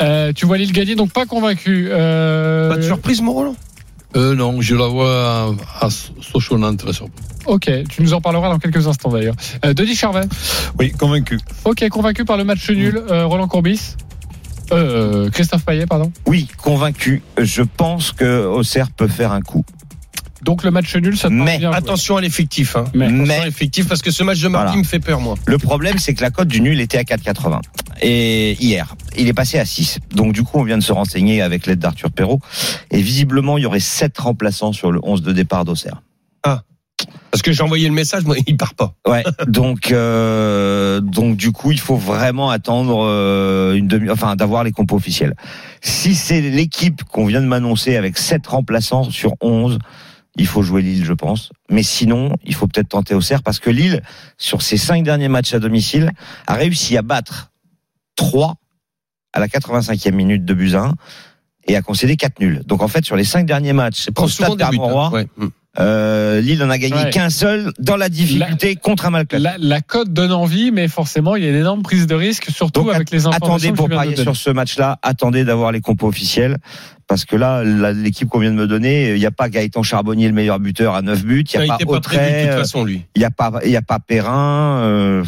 Speaker 3: Euh, Tu vois Lille gagner, donc pas convaincu. Euh,
Speaker 9: Pas de surprise, mon Roland
Speaker 4: Euh, non, je la vois à, à la surprise.
Speaker 3: Ok, tu nous en parleras dans quelques instants d'ailleurs. Euh, Denis Charvet
Speaker 5: Oui, convaincu.
Speaker 3: Ok, convaincu par le match nul. Euh, Roland Courbis euh, Christophe Payet, pardon.
Speaker 7: Oui, convaincu. Je pense que Auxerre peut faire un coup.
Speaker 3: Donc le match nul, ça te
Speaker 7: Mais
Speaker 3: bien.
Speaker 9: Attention à l'effectif. Hein.
Speaker 3: Mais-
Speaker 9: Attention à l'effectif parce que ce match de mardi
Speaker 7: Voilà.
Speaker 9: me fait peur, moi.
Speaker 7: Le problème, c'est que la cote du nul était à 4,80. Et hier, il est passé à 6. Donc du coup, on vient de se renseigner avec l'aide d'Arthur Perrault. Et visiblement, il y aurait 7 remplaçants sur le 11 de départ d'Auxerre.
Speaker 9: Parce que j'ai envoyé le message, moi, il part pas.
Speaker 7: Ouais. donc euh, donc du coup, il faut vraiment attendre euh, une demi, enfin d'avoir les compos officiels. Si c'est l'équipe qu'on vient de m'annoncer avec 7 remplaçants sur 11, il faut jouer Lille, je pense. Mais sinon, il faut peut-être tenter Auxerre parce que Lille, sur ses 5 derniers matchs à domicile, a réussi à battre 3 à la 85e minute de Buzyn et a concédé 4 nuls. Donc en fait, sur les 5 derniers matchs, au
Speaker 9: souvent
Speaker 7: stade
Speaker 9: hein. Ouais. Mm.
Speaker 7: euh, Lille n'en a gagné
Speaker 3: Ouais.
Speaker 7: qu'un seul dans la difficulté contre un mal.
Speaker 3: La, la cote donne envie, mais forcément, il y a une énorme prise de risque, surtout
Speaker 7: Donc,
Speaker 3: avec les informations
Speaker 7: attendez pour parier sur ce match-là, attendez d'avoir les compos officiels. Parce que là, l'équipe qu'on vient de me donner, il n'y a pas Gaëtan Charbonnier, le meilleur buteur à 9 buts. Il n'y a
Speaker 9: n'était
Speaker 7: pas Autrey,
Speaker 9: toute
Speaker 7: euh,
Speaker 9: façon, lui.
Speaker 7: il n'y a pas, il y a pas Perrin. euh,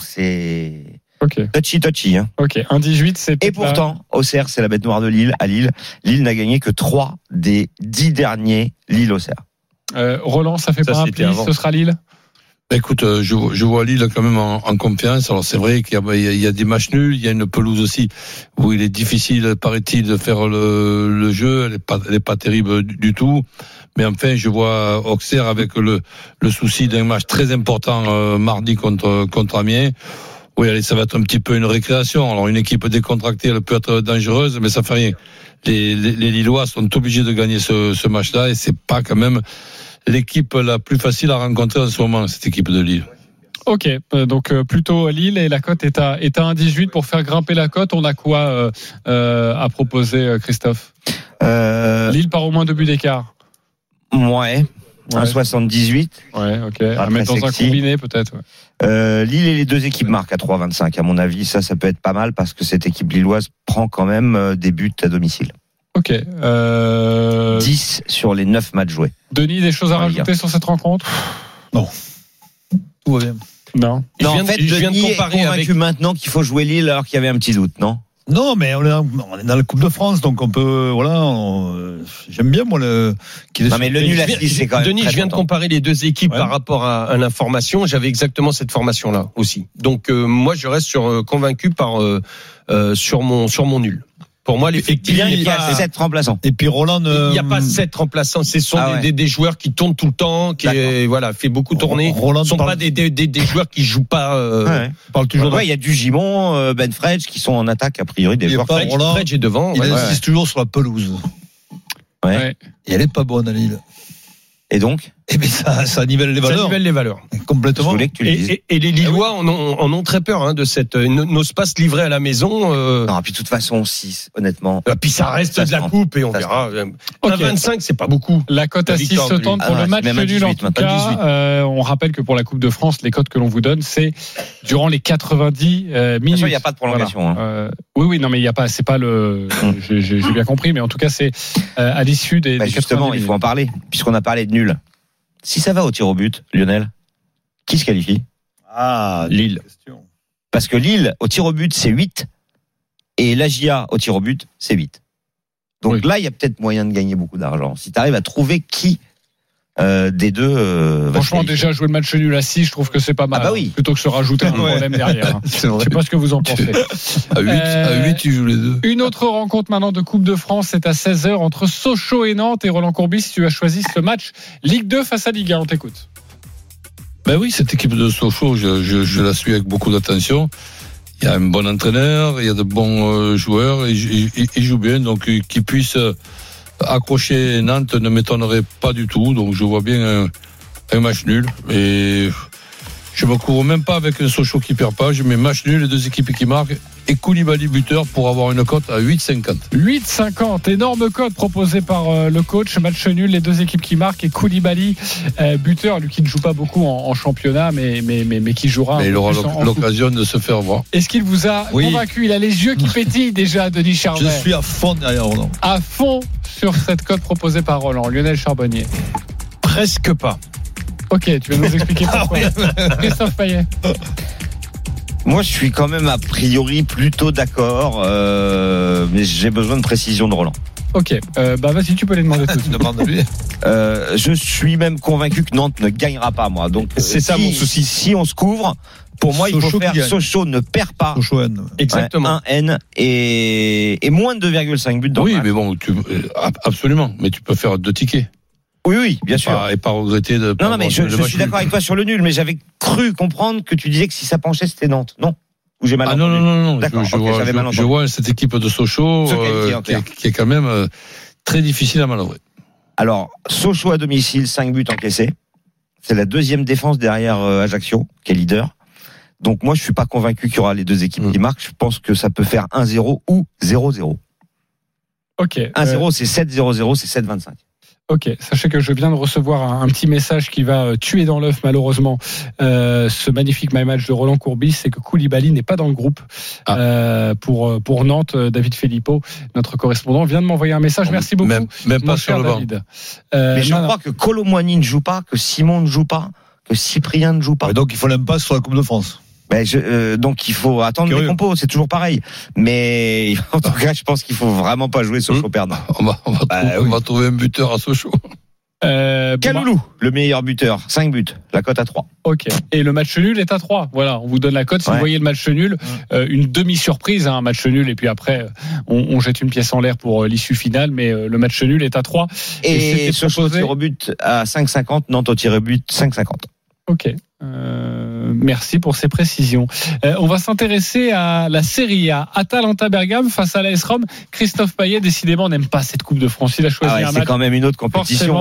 Speaker 7: c'est
Speaker 3: Ok,
Speaker 7: touchy touchy. Hein.
Speaker 3: ok. 1,18, c'est
Speaker 7: Et pourtant, Auxerre, c'est la bête noire de Lille. À Lille, Lille n'a gagné que 3 des 10 derniers Lille-Auxerre.
Speaker 3: Euh, Roland, ça fait
Speaker 9: Ça,
Speaker 3: pas un pli, ce sera Lille?
Speaker 4: Écoute, euh, je, je vois Lille quand même en, en confiance. Alors c'est vrai qu'il y, y a- des matchs nuls, il y a une pelouse aussi où il est difficile, paraît-il, de faire le, le jeu. Elle est pas, pas terrible du, du tout. Mais enfin, je vois Auxerre avec le, le souci d'un match très important euh, mardi contre contre Amiens. Oui, allez, ça va être un petit peu une récréation. Alors une équipe décontractée, elle peut être dangereuse, mais ça fait rien. Les, les, les Lillois sont obligés de gagner ce, ce match-là et c'est pas quand même l'équipe la plus facile à rencontrer en ce moment, cette équipe de Lille.
Speaker 3: Ok, euh, donc euh, plutôt Lille et la cote est à, est à 1,18 pour faire grimper la cote. On a quoi euh, euh, à proposer, Christophe?
Speaker 7: Euh,
Speaker 3: Lille par au moins deux buts d'écart.
Speaker 7: ouais,
Speaker 3: Ouais.
Speaker 7: 1,78.
Speaker 3: Ouais, ok. À mettre dans un
Speaker 7: sexy.
Speaker 3: combiné peut-être. ouais.
Speaker 7: Euh, Lille et les deux équipes marquent à 3,25. À mon avis, ça, ça peut être pas mal parce que cette équipe lilloise prend quand même des buts à domicile.
Speaker 3: Ok. Euh,
Speaker 7: 10 sur les 9 matchs joués.
Speaker 3: Denis, des choses à rajouter sur cette rencontre?
Speaker 5: Non. Tout va bien.
Speaker 3: Non.
Speaker 9: Je
Speaker 7: non,
Speaker 9: viens
Speaker 7: en
Speaker 9: de-
Speaker 7: fait,
Speaker 9: je viens de
Speaker 7: est
Speaker 9: comparer
Speaker 7: convaincu
Speaker 9: avec-
Speaker 7: maintenant qu'il faut jouer Lille alors qu'il y avait un petit doute, non?
Speaker 5: Non, mais on est, dans, on est dans la Coupe de France, donc on peut. Voilà. on- J'aime bien, moi, le.
Speaker 7: Non, mais le nul à c'est quand même
Speaker 9: Denis,
Speaker 7: très
Speaker 9: je viens de comparer les deux équipes
Speaker 5: Ouais.
Speaker 9: par rapport à, à l'information. J'avais exactement cette formation-là aussi. Donc euh, moi, je reste sur, euh, convaincu par euh, euh, sur mon sur mon nul. Pour moi, l'effectif,
Speaker 7: Il y a, sept remplaçants.
Speaker 5: Et puis Roland.
Speaker 9: il n'y a
Speaker 5: euh,
Speaker 9: pas sept remplaçants. Ce sont
Speaker 7: Ah
Speaker 9: des,
Speaker 7: ouais.
Speaker 9: des, des joueurs qui tournent tout le temps, qui euh, voilà, fait beaucoup tourner.
Speaker 5: Roland
Speaker 9: Ce sont
Speaker 5: parle-
Speaker 9: pas des, des, des, des joueurs qui jouent pas. Euh,
Speaker 7: Ouais.
Speaker 5: parle toujours
Speaker 7: Ouais, il y a du Gimon, euh, Ben Fredge qui sont en attaque a priori des
Speaker 5: Il
Speaker 7: joueurs.
Speaker 5: pas
Speaker 9: Fred,
Speaker 5: Roland.
Speaker 9: Fred, j'ai devant.
Speaker 5: Il
Speaker 9: ouais.
Speaker 5: insiste toujours sur la pelouse.
Speaker 7: Ouais.
Speaker 3: Ouais.
Speaker 5: Et elle est pas bonne à Lille.
Speaker 7: Et donc,
Speaker 5: Eh bien, ça, ça nivelle les
Speaker 9: Ça
Speaker 5: valeurs.
Speaker 9: nivelle les valeurs.
Speaker 7: je
Speaker 5: Complètement.
Speaker 7: voulais que tu le dises.
Speaker 9: Et, et, et les Lillois en ont, en ont très peur hein, de cette. Ils n'osent pas se livrer à la maison. Euh,
Speaker 7: Non, puis de toute façon, 6, honnêtement.
Speaker 9: et puis ça reste
Speaker 7: Ça
Speaker 9: de la coupe et on
Speaker 7: Ça
Speaker 9: verra. À 25, c'est pas beaucoup.
Speaker 3: La cote à
Speaker 9: La
Speaker 3: 6
Speaker 9: victoire
Speaker 3: se
Speaker 9: de
Speaker 3: tente
Speaker 9: Lille.
Speaker 3: pour
Speaker 7: Ah
Speaker 3: le match nul en
Speaker 7: 18
Speaker 3: tout
Speaker 7: maintenant.
Speaker 3: cas.
Speaker 7: 18.
Speaker 3: Euh, on rappelle que pour la Coupe de France, les cotes que l'on vous donne, c'est durant les 90 euh, minutes.
Speaker 7: il n'y a pas de prolongation.
Speaker 3: Voilà.
Speaker 7: hein.
Speaker 3: Euh, oui, oui, non, mais il y a pas, c'est pas le.
Speaker 7: Hum.
Speaker 3: J'ai j'ai- j'ai bien compris, mais en tout cas, c'est euh, à l'issue des.
Speaker 7: Bah,
Speaker 3: des
Speaker 7: justement,
Speaker 3: 90
Speaker 7: il faut en parler, puisqu'on a parlé de nul. Si ça va au tir au but, Lionel, qui se qualifie?
Speaker 5: Ah,
Speaker 9: Lille.
Speaker 7: Parce que Lille, au tir au but, c'est 8. Et l'AGIA, au tir au but, c'est 8. Donc
Speaker 3: Oui.
Speaker 7: là, il y a peut-être moyen de gagner beaucoup d'argent. Si tu arrives à trouver qui euh, des deux euh,
Speaker 3: Franchement, déjà jouer le match nul à 6, je trouve que c'est pas mal.
Speaker 7: Ah bah
Speaker 3: hein,
Speaker 7: oui.
Speaker 3: Plutôt que se rajouter un
Speaker 5: Ouais.
Speaker 3: problème derrière. hein. Je sais pas ce que vous en pensez.
Speaker 4: À 8,
Speaker 3: Euh,
Speaker 4: à 8, tu joues les deux.
Speaker 3: Une autre rencontre maintenant de Coupe de France, c'est à 16h entre Sochaux et Nantes. Et Roland Courbis, tu as choisi ce match Ligue 2 face à Ligue 1. On t'écoute.
Speaker 4: Ben oui, cette équipe de Sochaux, je, je, je la suis avec beaucoup d'attention. Il y a un bon entraîneur, il y a de bons euh, joueurs, ils, ils, ils jouent bien, donc qu'ils puissent euh, accrocher Nantes ne m'étonnerait pas du tout. Donc je vois bien un, match nul. Et je me couvre même pas avec un Sochaux qui perd pas. Je mets match nul, les deux équipes qui marquent et Koulibaly buteur pour avoir une cote à 8,50.
Speaker 3: 8,50. Énorme code proposé par euh, le coach. Match nul, les deux équipes qui marquent. Et Koulibaly, euh, buteur, lui qui ne joue pas beaucoup en, en championnat, mais, mais, mais, mais qui jouera.
Speaker 4: Mais il aura l'occasion de se faire voir.
Speaker 3: Est-ce qu'il vous a
Speaker 5: Oui.
Speaker 3: convaincu? Il a les yeux qui pétillent déjà, Denis
Speaker 5: Je
Speaker 3: Charvet.
Speaker 5: suis à fond derrière Roland.
Speaker 3: À fond sur cette cote proposée par Roland. Lionel Charbonnier.
Speaker 9: Presque pas.
Speaker 3: Ok, tu vas nous expliquer pourquoi. Christophe Payet.
Speaker 7: Moi, je suis quand même a priori plutôt d'accord, euh, mais j'ai besoin de précision de Roland.
Speaker 3: Ok, euh, bah vas-y, tu peux les demander tout de suite.
Speaker 5: Demande-lui.
Speaker 7: Euh, je suis même convaincu que Nantes ne gagnera pas, moi. Donc,
Speaker 9: C'est ça,
Speaker 7: si,
Speaker 9: mon souci.
Speaker 7: Si on se couvre, pour moi, il faut faire. Sochaux ne perd pas.
Speaker 5: Sochaux N.
Speaker 9: Exactement.
Speaker 7: Ouais, un N et, et moins de 2,5 buts dans
Speaker 4: Oui,
Speaker 7: le match.
Speaker 4: mais bon, tu, ab- absolument. Mais tu peux faire deux tickets.
Speaker 7: Oui, oui, bien
Speaker 4: Et
Speaker 7: sûr.
Speaker 4: pas- et pas regretter de. pas
Speaker 7: Non, non, mais je, suis
Speaker 4: nul.
Speaker 7: d'accord avec toi sur le nul, mais j'avais cru comprendre que tu disais que si ça penchait, c'était Nantes. Non Ou j'ai mal
Speaker 4: Ah non,
Speaker 7: entendu
Speaker 4: non, non, non.
Speaker 7: D'accord,
Speaker 4: Je, je vois, je-
Speaker 7: mal
Speaker 4: je
Speaker 7: entendu.
Speaker 4: vois cette équipe de Sochaux euh, qui, est,
Speaker 7: clair.
Speaker 4: qui est quand même euh, très difficile à manœuvrer.
Speaker 7: Alors, Sochaux à domicile, 5 buts encaissés. C'est la deuxième défense derrière euh, Ajaccio, qui est leader. Donc moi, je suis pas convaincu qu'il y aura les deux équipes
Speaker 4: Mm.
Speaker 7: qui marquent. Je pense que ça peut faire 1-0 ou 0-0.
Speaker 3: Ok.
Speaker 7: 1-0,
Speaker 3: euh,
Speaker 7: c'est 7-0-0, c'est 7-25.
Speaker 3: Ok, sachez que je viens de recevoir un, un petit message qui va euh, tuer dans l'œuf malheureusement euh, ce magnifique my match de Roland Courbis, c'est que Koulibaly n'est pas dans le groupe
Speaker 4: Ah.
Speaker 3: euh, pour euh, pour Nantes. Euh, David Filippo, notre correspondant, vient de m'envoyer un message. Merci beaucoup,
Speaker 4: Même, même pas sur le banc.
Speaker 3: David. Euh,
Speaker 7: Mais je
Speaker 3: non, non.
Speaker 7: crois que Colomboigny ne joue pas, que Simon ne joue pas, que Cyprien ne joue pas.
Speaker 5: Ouais, donc il faut l'impasse sur la Coupe de France.
Speaker 7: Ben, je, euh, donc il faut attendre
Speaker 5: Curieux.
Speaker 7: les compos, c'est toujours pareil. Mais en tout cas, je pense qu'il faut vraiment pas jouer Sochaux perdant.
Speaker 4: On va, on, va
Speaker 7: Bah
Speaker 4: trouver,
Speaker 7: oui.
Speaker 4: on va trouver un buteur à Sochaux.
Speaker 3: Euh, bon,
Speaker 7: Kaloulou, le meilleur buteur, 5 buts, la cote à 3.
Speaker 3: Ok. Et le match nul est à 3. Voilà, on vous donne la cote. Si
Speaker 7: Ouais.
Speaker 3: vous voyez le match nul, euh, une demi-surprise, hein, un match nul, et puis après, euh, on, on jette une pièce en l'air pour euh, l'issue finale, mais euh, le match nul est à 3. Et
Speaker 7: Et Sochaux au
Speaker 3: proposé-
Speaker 7: tir au but à 5,50, Nantes au tir au but 5,50.
Speaker 3: Ok. Euh, merci pour ces précisions. Euh, on va s'intéresser à la Serie A. Atalanta Bergame face à l'AS Rome. Christophe Payet, décidément, n'aime pas cette Coupe de France. Il a choisi
Speaker 7: Ah ouais,
Speaker 3: un
Speaker 7: c'est quand même une autre compétition.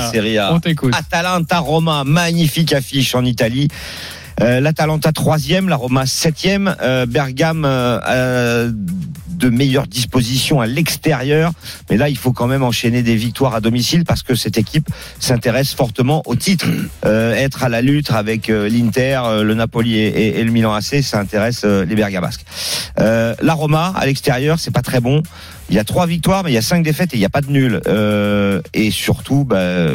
Speaker 7: La Serie A.
Speaker 3: On t'écoute.
Speaker 7: Atalanta Roma, magnifique affiche en Italie. Euh, L'Atalanta troisième, la Roma septième, euh, Bergame euh, de meilleure disposition à l'extérieur. Mais là, il faut quand même enchaîner des victoires à domicile parce que cette équipe s'intéresse fortement au titre. Être à la lutte avec l'Inter, le Napoli et, le Milan AC, ça intéresse les Bergamasques. Euh, la Roma à l'extérieur, c'est pas très bon. Il y a trois victoires, mais il y a cinq défaites et il n'y a pas de nul. Et surtout, bah,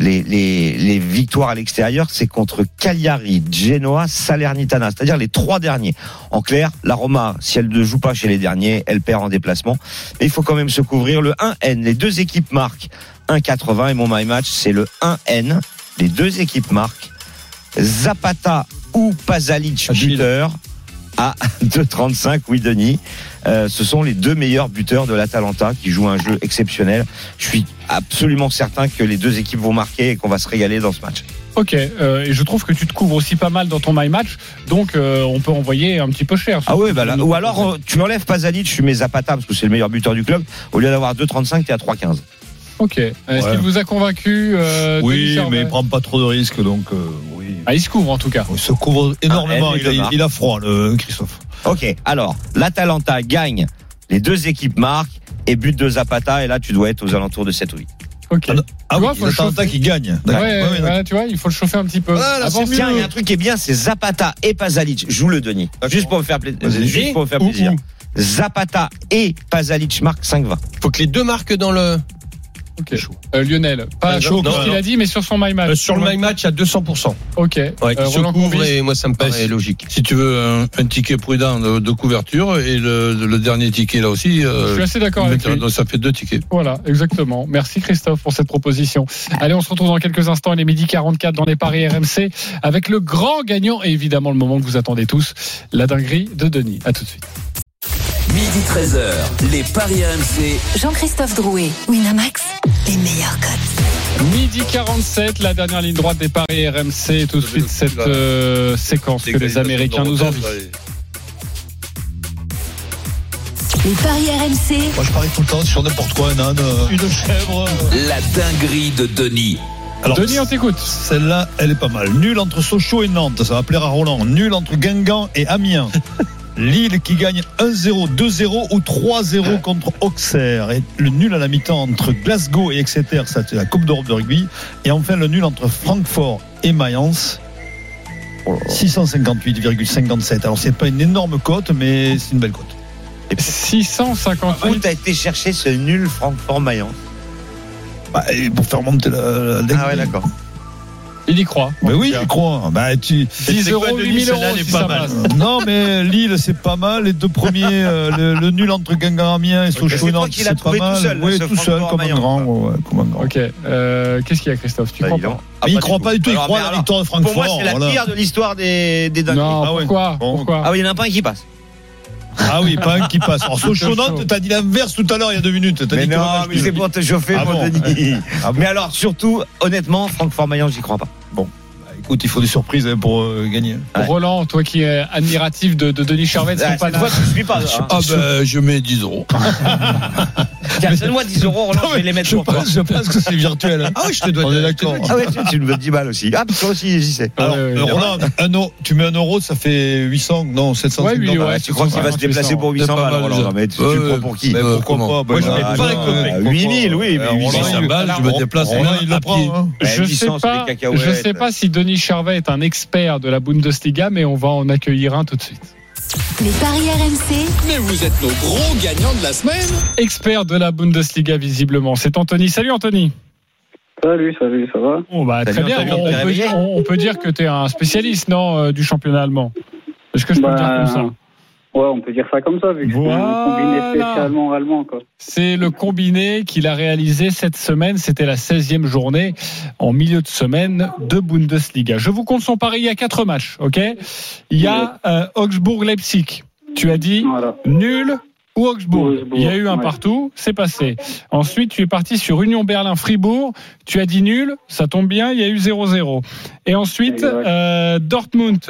Speaker 7: les, les, les victoires à l'extérieur, c'est contre Cagliari, Genoa, Salernitana, c'est-à-dire les trois derniers. En clair, la Roma, si elle ne joue pas chez les derniers, elle perd en déplacement. Mais il faut quand même se couvrir le 1N. Les deux équipes marquent 1,80 et mon my match, c'est le 1N. Les deux équipes marquent. Zapata ou Pasalic buteur à 2,35. Oui, Denis. Euh, ce sont les deux meilleurs buteurs de l'Atalanta qui jouent un jeu exceptionnel. Je suis absolument certain que les deux équipes vont marquer et qu'on va se régaler dans ce match.
Speaker 3: Ok, euh, et je trouve que tu te couvres aussi pas mal dans ton my match, donc euh, on peut envoyer un petit peu cher.
Speaker 7: Ah oui, bah là, ou alors tu enlèves Pasalic, tu mets Zapata parce que c'est le meilleur buteur du club. Au lieu d'avoir 2,35, t'es à 3,15.
Speaker 3: Ok. Est-ce
Speaker 5: Ouais.
Speaker 3: qu'il vous a convaincu euh,
Speaker 5: Oui, mais il prend pas trop de risques, donc euh, oui.
Speaker 3: Ah, il se couvre en tout cas.
Speaker 5: Il se couvre énormément.
Speaker 7: Ah,
Speaker 5: il, a, il froid, le Christophe.
Speaker 7: Ok, alors l'Atalanta gagne, les deux équipes marquent et but de Zapata et là tu dois être aux alentours de 7 ou 8.
Speaker 3: Ok.
Speaker 5: Ah,
Speaker 3: Tu vois,
Speaker 5: oui,
Speaker 3: faut le
Speaker 5: l'Atalanta qui gagne.
Speaker 3: Ouais,
Speaker 5: D'accord. Ouais, ouais,
Speaker 3: ouais,
Speaker 5: d'accord.
Speaker 3: tu vois, il faut le chauffer un petit peu.
Speaker 5: Ah, là,
Speaker 3: Avant
Speaker 7: Tiens, il y a un truc qui est bien, c'est Zapata et Pasalic. Joue-le, Denis. Juste pour me faire, pla-
Speaker 5: Vas-y.
Speaker 7: juste pour me faire plaisir.
Speaker 3: ou.
Speaker 7: Zapata et Pasalic marquent 5-20.
Speaker 9: Faut que les deux marquent dans le.
Speaker 3: Euh, Lionel, pas
Speaker 5: Ouais,
Speaker 3: chaud
Speaker 5: non,
Speaker 3: ce qu'il
Speaker 5: non.
Speaker 3: a dit, mais sur son my match.
Speaker 9: Euh, sur le my match à 200%.
Speaker 3: Ok.
Speaker 9: Ouais,
Speaker 3: Euh,
Speaker 9: qui se
Speaker 3: Roland
Speaker 9: couvre et moi ça me paraît
Speaker 4: si-
Speaker 9: logique.
Speaker 4: Si tu veux un, un ticket prudent de, de couverture et le, le dernier ticket là aussi. euh,
Speaker 3: Je suis assez d'accord avec lui.
Speaker 4: donc ça fait deux tickets.
Speaker 3: Voilà, exactement. Merci Christophe pour cette proposition. Allez, on se retrouve dans quelques instants. Il est midi 44 dans les paris RMC avec le grand gagnant et évidemment le moment que vous attendez tous, la dinguerie de Denis. À tout de suite.
Speaker 1: Midi 13h, les Paris RMC.
Speaker 16: Jean-Christophe Drouet, Winamax, les meilleurs codes.
Speaker 3: Midi 47, la dernière ligne droite des paris RMC. Et tout de suite cette euh, séquence que les Américains nous envient.
Speaker 16: Les paris RMC,
Speaker 5: Moi, je parie tout le temps sur n'importe quoi, un âne, euh, une chèvre.
Speaker 1: La dinguerie de Denis.
Speaker 5: Alors,
Speaker 3: Denis, on t'écoute.
Speaker 5: Celle-là, elle est pas mal. Nul entre Sochaux et Nantes, ça va plaire à Roland. Nul entre Guingamp et Amiens. Lille qui gagne 1-0, 2-0 ou 3-0 contre Auxerre. Et le nul à la mi-temps entre Glasgow et Exeter, ça c'est la Coupe d'Europe de rugby. Et enfin le nul entre Francfort et Mayence. 658,57. Alors c'est pas une énorme cote, mais c'est une belle cote.
Speaker 7: Où
Speaker 3: 658.
Speaker 7: t'as été chercher ce nul Francfort-Mayence
Speaker 5: Bah, et pour faire monter la. la-
Speaker 7: Ah ouais, d'accord.
Speaker 3: Il y croit.
Speaker 5: Mais oui, je crois. Bah, tu...
Speaker 3: 10 euros, 8 000 euros, si
Speaker 5: pas
Speaker 3: ça
Speaker 5: mal.
Speaker 3: passe.
Speaker 5: Non, mais Lille, c'est pas mal. Les deux premiers, euh, le, le nul entre Guingamp, et Sochaux
Speaker 7: c'est
Speaker 5: pas
Speaker 7: trouvé tout
Speaker 5: mal.
Speaker 7: seul,
Speaker 5: oui, tout seul,
Speaker 7: Francfort
Speaker 5: comme un grand. ouais, comme un grand.
Speaker 3: Ok. Euh, Qu'est-ce qu'il y a, Christophe? Tu
Speaker 7: Bah,
Speaker 3: crois pas?
Speaker 5: Mais il
Speaker 7: pas
Speaker 5: croit pas du tout, il croit à la victoire de
Speaker 7: Pour moi,
Speaker 5: Francfort.
Speaker 7: c'est la
Speaker 5: voilà.
Speaker 7: pire de l'histoire des, des dingueries.
Speaker 3: Non,
Speaker 5: Ah ouais.
Speaker 3: pourquoi?
Speaker 5: Bon.
Speaker 3: Pourquoi?
Speaker 7: Ah oui, il y en a pas un qui passe.
Speaker 5: Ah oui, pas un qui passe. Alors, Sochaux Nantes, t'as dit l'inverse tout à l'heure, il y a deux minutes. T'as
Speaker 7: Mais
Speaker 5: dit
Speaker 7: non, mais c'est pour te chauffer,
Speaker 5: Ah
Speaker 7: mon
Speaker 5: bon
Speaker 7: Denis.
Speaker 5: Ah bon
Speaker 7: Mais alors, surtout, honnêtement, Francfort-Mayence, j'y crois pas.
Speaker 5: Écoute, il faut des surprises hein, pour euh, gagner.
Speaker 7: Ouais.
Speaker 3: Roland, toi qui es admiratif de, de Denis Charvet, de
Speaker 7: Ah, cette
Speaker 3: panache.
Speaker 7: fois, tu ne suis pas. hein.
Speaker 4: Ah ben je mets 10 euros.
Speaker 7: Tiens, donne-moi 10 euros, Roland, je vais les mettre
Speaker 5: Je
Speaker 7: pour toi.
Speaker 5: pense, je pense que c'est virtuel. hein.
Speaker 9: Ah oui, je te dois
Speaker 5: On est d'accord.
Speaker 7: Ah ouais, tu, tu me dis mal aussi. Ah, toi aussi, j'y sais.
Speaker 5: Alors,
Speaker 3: Ouais, ouais,
Speaker 5: euh,
Speaker 3: ouais.
Speaker 5: Roland, un euro, tu mets un euro, ça fait 800, non, 750
Speaker 3: Ouais, oui, ouais.
Speaker 7: tu crois qu'il va se déplacer pour 800
Speaker 4: C'est pas
Speaker 7: balles, Roland. Non, mais tu,
Speaker 4: Ouais,
Speaker 7: prends pour qui?
Speaker 5: pourquoi
Speaker 4: comment?
Speaker 5: pas?
Speaker 7: Moi, je
Speaker 5: bah,
Speaker 7: mets
Speaker 5: ah,
Speaker 7: pas
Speaker 5: non,
Speaker 7: les
Speaker 5: euh,
Speaker 7: 8000, oui, mais
Speaker 5: euh, Roland,
Speaker 4: 800
Speaker 5: il-
Speaker 4: balles, je me déplace
Speaker 5: Roland,
Speaker 4: même
Speaker 5: il le
Speaker 4: à
Speaker 5: prend.
Speaker 4: pied.
Speaker 3: Je sais
Speaker 7: 800, c'est
Speaker 3: pas, je sais pas si Denis Charvet est un expert de la Bundesliga, mais on va en accueillir un tout de suite.
Speaker 16: les paris RMC,
Speaker 1: Mais vous êtes nos gros gagnants de la semaine.
Speaker 3: Expert de la Bundesliga, visiblement. C'est Anthony. Salut Anthony.
Speaker 22: Salut, salut, ça va?
Speaker 3: Bon, bah,
Speaker 7: Salut,
Speaker 3: très bien. On, peut, on- dire que tu es un spécialiste, non, euh, du championnat allemand? Est-ce que je peux le dire comme ça?
Speaker 22: Ouais, on peut dire ça comme ça, vu que c'est un combiné spécialement allemand, quoi.
Speaker 3: C'est le combiné qu'il a réalisé cette semaine. C'était la 16e journée en milieu de semaine de Bundesliga. Je vous compte son pari. Il y a quatre matchs, ok? Il y a euh, Augsbourg-Leipzig. Tu as dit
Speaker 22: Voilà.
Speaker 3: nul ou Augsbourg. Il y a eu un partout, c'est passé. Ensuite, tu es parti sur Union Berlin-Fribourg. Tu as dit nul, ça tombe bien, il y a eu 0-0. Et ensuite, euh, Dortmund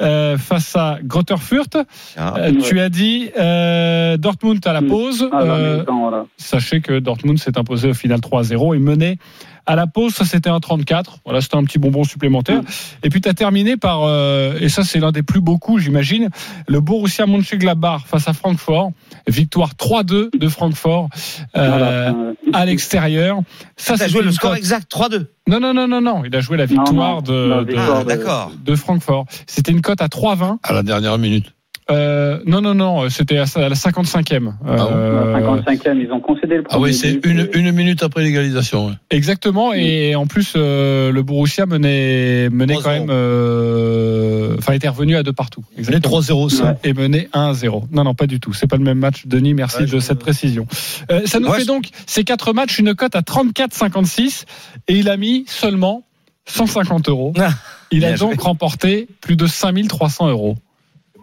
Speaker 3: euh, face à Grotterfurt.
Speaker 7: Ah.
Speaker 3: Euh, Tu as dit euh, Dortmund à la
Speaker 22: Mm.
Speaker 3: pause.
Speaker 22: Ah,
Speaker 3: Euh,
Speaker 22: voilà.
Speaker 3: Sachez que Dortmund s'est imposé au final 3-0 et mené à la pause. Ça, c'était un 34. Voilà, c'était un petit bonbon supplémentaire. Et puis, tu as terminé par, euh, et ça, c'est l'un des plus beaux coups, j'imagine, le Borussia Mönchengladbach face à Francfort. Victoire 3-2 de Francfort euh,
Speaker 22: Voilà,
Speaker 3: à l'extérieur. Ça,
Speaker 7: T'as
Speaker 3: c'est
Speaker 7: joué le score exact 3-2.
Speaker 3: Non, non, non, non, non. Il a joué la victoire
Speaker 22: non,
Speaker 3: de, de-
Speaker 7: Ah, d'accord.
Speaker 3: de Francfort. C'était une cote à 3-20.
Speaker 4: À la dernière minute.
Speaker 3: Euh, non, non, non, c'était à la 55e.
Speaker 22: Euh, 55e, ils ont concédé le premier.
Speaker 4: Ah oui, c'est une, une minute après l'égalisation. ouais.
Speaker 3: Exactement, et en plus, euh, le Borussia menait, menait quand même. euh, Enfin, était revenu à deux partout. Exactement.
Speaker 5: 3-0, ça.
Speaker 3: Et mené 1-0. Non, non, pas du tout. C'est pas le même match, Denis. Merci
Speaker 5: Ouais,
Speaker 3: de cette précision. Euh, ça nous fait donc ces quatre matchs une cote à 34,56 et il a mis seulement 150 euros. Il a donc
Speaker 7: joué.
Speaker 3: remporté plus de 5300 euros.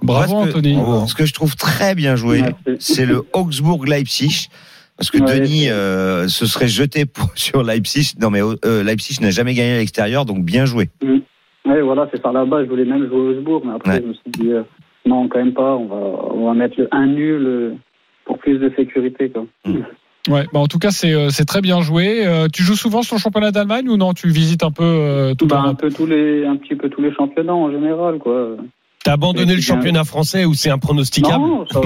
Speaker 3: Bravo
Speaker 7: Moi, ce que-
Speaker 3: Anthony.
Speaker 7: Ce que je trouve très bien joué, c'est le Augsbourg-Leipzig. Parce que
Speaker 22: Ouais,
Speaker 7: Denis euh, se serait jeté pour- sur Leipzig. Non, mais euh, Leipzig n'a jamais gagné à l'extérieur, donc bien joué.
Speaker 22: Oui, voilà, c'est ça là-bas. Je voulais même jouer au Augsbourg, mais après,
Speaker 7: Ouais.
Speaker 22: je me suis dit, euh, non, quand même pas. On va, on va mettre le 1 nul euh, pour plus de sécurité. Quoi.
Speaker 3: Ouais, bah en tout cas c'est euh, c'est très bien joué. Euh, tu joues souvent sur le championnat d'Allemagne ou non? Tu visites un peu euh, toute
Speaker 22: Bah, un, peu tous les, un petit peu tous les championnats en général. quoi.
Speaker 9: T'as abandonné le championnat français où c'est impronosticable
Speaker 22: Non, ça,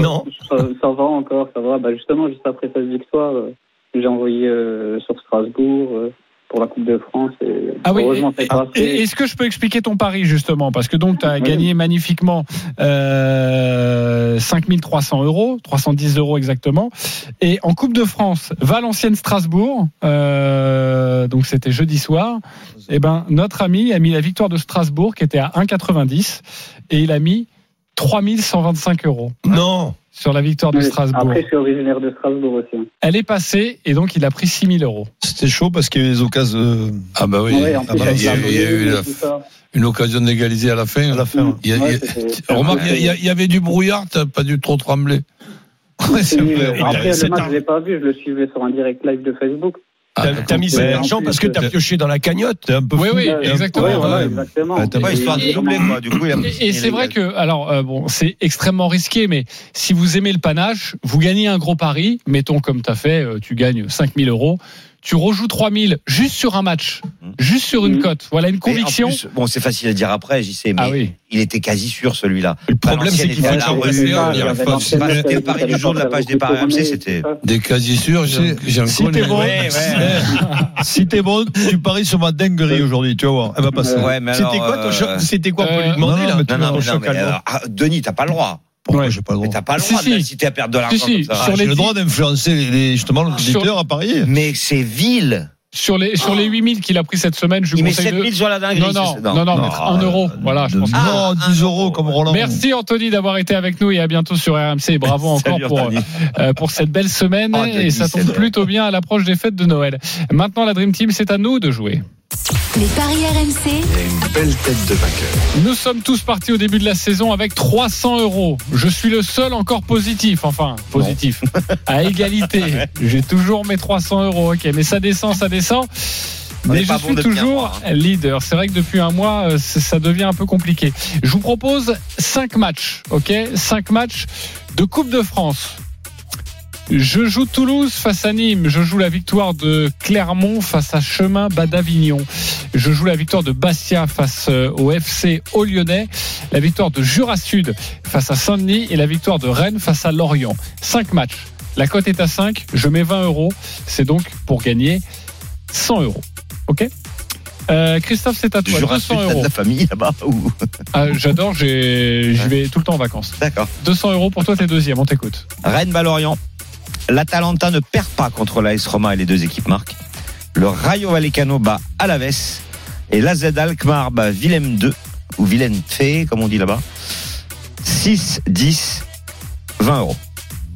Speaker 22: Ça, ça va encore, ça va. Bah, justement, juste après cette victoire, euh, j'ai envoyé euh, sur Strasbourg euh, pour la Coupe de France. Et
Speaker 3: Ah oui, et- Est-ce que je peux expliquer ton pari justement? Parce que donc tu as
Speaker 22: Oui.
Speaker 3: gagné magnifiquement euh, 5300 euros, 310 euros exactement. Et en Coupe de France, Valenciennes-Strasbourg, euh, donc c'était jeudi soir, et ben notre ami a mis la victoire de Strasbourg qui était à 1,90 et il a mis 3125 euros.
Speaker 9: Non
Speaker 3: Sur la victoire de. Strasbourg.
Speaker 22: Après, je suis originaire de Strasbourg aussi. hein.
Speaker 3: Elle est passée et donc il a pris 6000 euros.
Speaker 5: C'était chaud parce qu'il y avait des occasions. euh,
Speaker 4: Ah bah oui,
Speaker 22: Ouais, en
Speaker 4: Ah
Speaker 22: plus,
Speaker 4: bah, il y a,
Speaker 22: avec
Speaker 4: il y a eu
Speaker 22: la
Speaker 4: une occasion d'égaliser à la fin.
Speaker 5: À la fin.
Speaker 4: Il y a-
Speaker 22: Ouais,
Speaker 4: il y a-
Speaker 22: c'était-
Speaker 4: remarque, il y, avait du brouillard, t'as pas dû trop trembler.
Speaker 5: Ouais, c'est
Speaker 22: Oui,
Speaker 5: vrai.
Speaker 9: Il a-
Speaker 22: après,
Speaker 9: c'est
Speaker 22: le match, je l'ai pas vu, je le suivais sur un direct live de Facebook.
Speaker 9: T'as t'as mis cet argent parce que t'as pioché dans la cagnotte.
Speaker 5: T'es un peu
Speaker 3: Oui,
Speaker 5: fou.
Speaker 3: oui, exactement.
Speaker 22: ouais, voilà,
Speaker 5: Ouais.
Speaker 22: exactement.
Speaker 5: Ouais, t'as pas
Speaker 22: Et-
Speaker 7: histoire de
Speaker 22: et-
Speaker 7: doubler, quoi. Du coup, il a pris
Speaker 3: Et, et c'est vrai que, alors, euh, bon, c'est extrêmement risqué, mais si vous aimez le panache, vous gagnez un gros pari, mettons comme tu as fait, euh, tu gagnes 5000 euros, tu rejoues 3000 juste sur un match, juste sur une
Speaker 22: Mhm.
Speaker 3: cote. Voilà une conviction.
Speaker 7: plus, bon, c'est facile à dire après, j'y sais, mais
Speaker 3: Ah oui.
Speaker 7: il était quasi sûr celui-là.
Speaker 9: Le problème, c'est qu'il faut un, un
Speaker 22: Valenciennes,
Speaker 7: C'était le
Speaker 22: il
Speaker 7: pari
Speaker 22: fallait
Speaker 7: du jour de la page des paris RMC, c'était.
Speaker 4: Des quasi sûrs,
Speaker 5: C'est-
Speaker 4: j'en
Speaker 5: Si t'es bon,
Speaker 7: Ouais, ouais.
Speaker 5: si t'es bon, tu paries sur ma dinguerie aujourd'hui, tu vas voir. Elle va passer.
Speaker 7: Ouais,
Speaker 9: C'était quoi ton
Speaker 7: euh,
Speaker 9: C'était quoi pour
Speaker 3: euh,
Speaker 9: lui demander
Speaker 5: non,
Speaker 9: là
Speaker 7: Non, non, non, ah, Denis, t'as pas le droit.
Speaker 5: Pourquoi
Speaker 3: Ouais.
Speaker 5: j'ai pas le
Speaker 7: Mais
Speaker 5: droit
Speaker 7: t'as pas le
Speaker 3: Si,
Speaker 7: droit
Speaker 3: si.
Speaker 7: d'inciter à perdre de l'argent
Speaker 3: Si, si,
Speaker 7: comme ça.
Speaker 5: Ah, J'ai le droit d'influencer les, justement
Speaker 3: Sur-
Speaker 5: l'auditeur à parier.
Speaker 7: Mais c'est vil.
Speaker 3: Sur les, sur les 8000 qu'il a pris cette semaine, je
Speaker 7: Il
Speaker 3: vous
Speaker 7: met
Speaker 3: conseille
Speaker 7: 7000
Speaker 3: de...
Speaker 7: sur la dinguerie.
Speaker 3: Non, non, non, non, mettre 1 euro. Voilà, je pense.
Speaker 5: Non, 10 euros comme Roland.
Speaker 3: Merci Anthony d'avoir été avec nous et à bientôt sur RMC. Bravo encore pour,
Speaker 7: Anthony.
Speaker 3: euh, pour cette belle semaine.
Speaker 7: Oh,
Speaker 3: et ça tombe plutôt bien à l'approche des fêtes de Noël. Maintenant, la Dream Team, c'est à nous de jouer.
Speaker 2: Les paris RMC,
Speaker 12: Une belle tête de vainqueur.
Speaker 3: Nous sommes tous partis au début de la saison avec 300 euros. Je suis le seul encore positif, enfin positif, à égalité. J'ai toujours mes 300 euros, ok, mais ça descend, ça descend.
Speaker 7: On
Speaker 3: Mais je suis
Speaker 7: bon
Speaker 3: toujours
Speaker 7: mois, hein.
Speaker 3: leader. C'est vrai que depuis un mois, euh, ça devient un peu compliqué. Je vous propose 5 matchs, ok 5 matchs de Coupe de France. Je joue Toulouse face à Nîmes. Je joue la victoire de Clermont face à Chemin Badavignon. Je joue la victoire de Bastia face euh, au FC au Lyonnais. La victoire de Jura Sud face à Saint-Denis et la victoire de Rennes face à Lorient. 5 matchs. La cote est à 5. Je mets 20 euros. C'est donc pour gagner 100 euros. Ok? Euh, Christophe, c'est à toi.
Speaker 7: Jura
Speaker 3: 200
Speaker 7: Sud, t'as de
Speaker 3: euros.
Speaker 7: la famille là-bas ou...
Speaker 3: Ah, J'adore, j'ai- j'y vais tout le temps en vacances.
Speaker 7: D'accord.
Speaker 3: 200 euros pour toi, t'es deuxième, on t'écoute.
Speaker 7: Rennes Valorient. L'Atalanta ne perd pas contre l'AS Roma et les deux équipes marquent. Le Rayo Vallecano bat Alaves. Et l'AZ Alkmaar bat Willem 2 ou Willem Fee, comme on dit là-bas. 6, 10, 20 euros.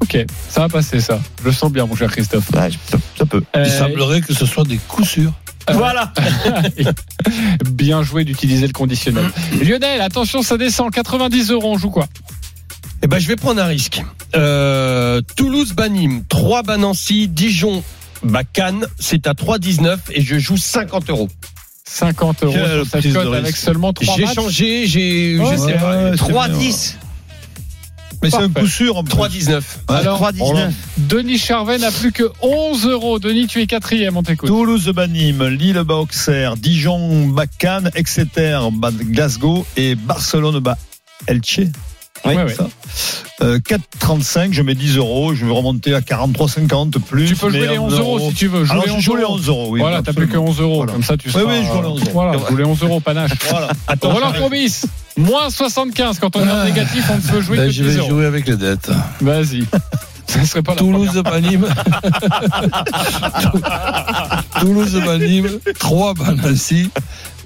Speaker 3: Ok, ça va passer ça. Je le sens bien, mon cher Christophe.
Speaker 7: Ouais, ça, ça peut.
Speaker 3: Euh,
Speaker 4: Il semblerait que ce soit des coups sûrs.
Speaker 7: Voilà.
Speaker 3: bien joué d'utiliser le conditionnel. Lionel, attention, ça descend. 90 euros, on joue quoi?
Speaker 9: Eh ben, je vais prendre un risque. Euh, Toulouse bat Nîmes, 3 bat Nancy, Dijon bat Cannes, c'est à 3,19 et je joue 50 euros.
Speaker 3: 50 euros
Speaker 5: Quelle
Speaker 3: sur cette
Speaker 5: prise de
Speaker 3: cote
Speaker 5: risque.
Speaker 3: avec seulement 3
Speaker 9: J'ai
Speaker 3: matchs.
Speaker 9: changé, j'ai,
Speaker 3: Ouais,
Speaker 9: je sais
Speaker 3: ouais,
Speaker 9: pas,
Speaker 5: ouais,
Speaker 7: 3,
Speaker 5: c'est bien.
Speaker 7: 10.
Speaker 5: Mais c'est un
Speaker 3: Parfait.
Speaker 5: coup sûr. en plus.
Speaker 9: 3,19.
Speaker 3: Alors,
Speaker 7: 3, 19.
Speaker 3: Denis Charvet n'a plus que 11 euros. Denis, tu es quatrième, on t'écoute.
Speaker 5: Toulouse bat Nîmes, Lille bat Auxerre, Dijon bat Cannes, Exeter bat Glasgow et Barcelone bat Elche.
Speaker 7: Oui,
Speaker 3: Ouais, ouais.
Speaker 5: ça. Euh, 4,35, je mets 10 euros, je vais remonter à 43,50 plus.
Speaker 3: Tu peux jouer les
Speaker 5: en
Speaker 3: 11 euros si tu veux.
Speaker 5: Alors,
Speaker 3: les
Speaker 5: je
Speaker 3: 11
Speaker 5: joue les
Speaker 3: euros.
Speaker 5: 11 euros, oui.
Speaker 3: voilà, t'as plus que
Speaker 5: absolument.
Speaker 3: 11 euros.
Speaker 5: Voilà.
Speaker 3: Comme ça, tu
Speaker 5: Oui,
Speaker 3: seras.
Speaker 5: oui, je joue les 11 euros.
Speaker 3: Voilà, joue les 11 euros, panache.
Speaker 5: Voilà.
Speaker 3: Attends, Roland Courbis, Moins 75. Quand on est en négatif, on ne peut jouer
Speaker 4: Ben,
Speaker 3: que
Speaker 4: je
Speaker 3: 10
Speaker 4: vais
Speaker 3: euros.
Speaker 4: jouer avec les dettes.
Speaker 3: Vas-y. Ça serait pas la
Speaker 4: Toulouse Banim. Toulouse Banim, 3 Nancy,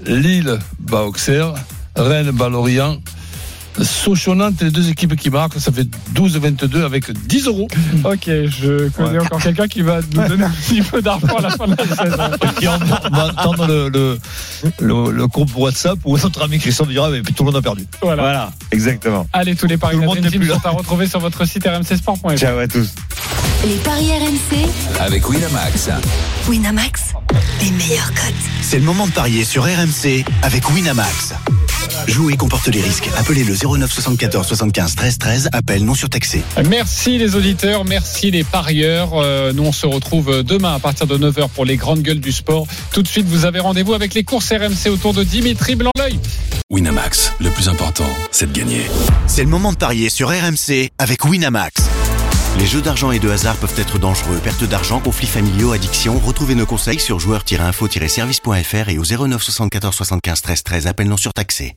Speaker 4: Lille bat Auxerre, Rennes bat Lorient. Sochaux-Nantes, les deux équipes qui marquent, ça fait 12-22 avec 10 euros.
Speaker 3: Ok, je connais encore quelqu'un qui va nous donner un petit peu d'argent à la fin de la saison.
Speaker 5: Et on va entendre le, le, le, le groupe WhatsApp où notre ami Christophe dira mais tout le monde a perdu.
Speaker 3: Voilà.
Speaker 7: exactement.
Speaker 3: Allez, tous les paris
Speaker 5: Tout
Speaker 3: de
Speaker 5: le là.
Speaker 3: sont à retrouver sur votre site rmcsport.fr.
Speaker 7: Ciao à tous.
Speaker 2: Les paris RMC,
Speaker 1: Avec Winamax.
Speaker 16: Winamax, les meilleurs cotes.
Speaker 10: C'est le moment de parier sur RMC avec Winamax. Jouer comporte les risques. Appelez le 09 74 75 13 13. Appel non surtaxé.
Speaker 3: Merci les auditeurs, merci les parieurs. Euh, nous on se retrouve demain à partir de 9h pour les grandes gueules du sport. Tout de suite, vous avez rendez-vous avec les courses RMC autour de Dimitri Blanc-L'œil.
Speaker 13: Winamax, le plus important, c'est de gagner.
Speaker 10: C'est le moment de parier sur RMC avec Winamax. Les jeux d'argent et de hasard peuvent être dangereux. Perte d'argent, conflits familiaux, addiction. Retrouvez nos conseils sur joueurs-info-service.fr et au 09 74 75 13 13. Appel non surtaxé.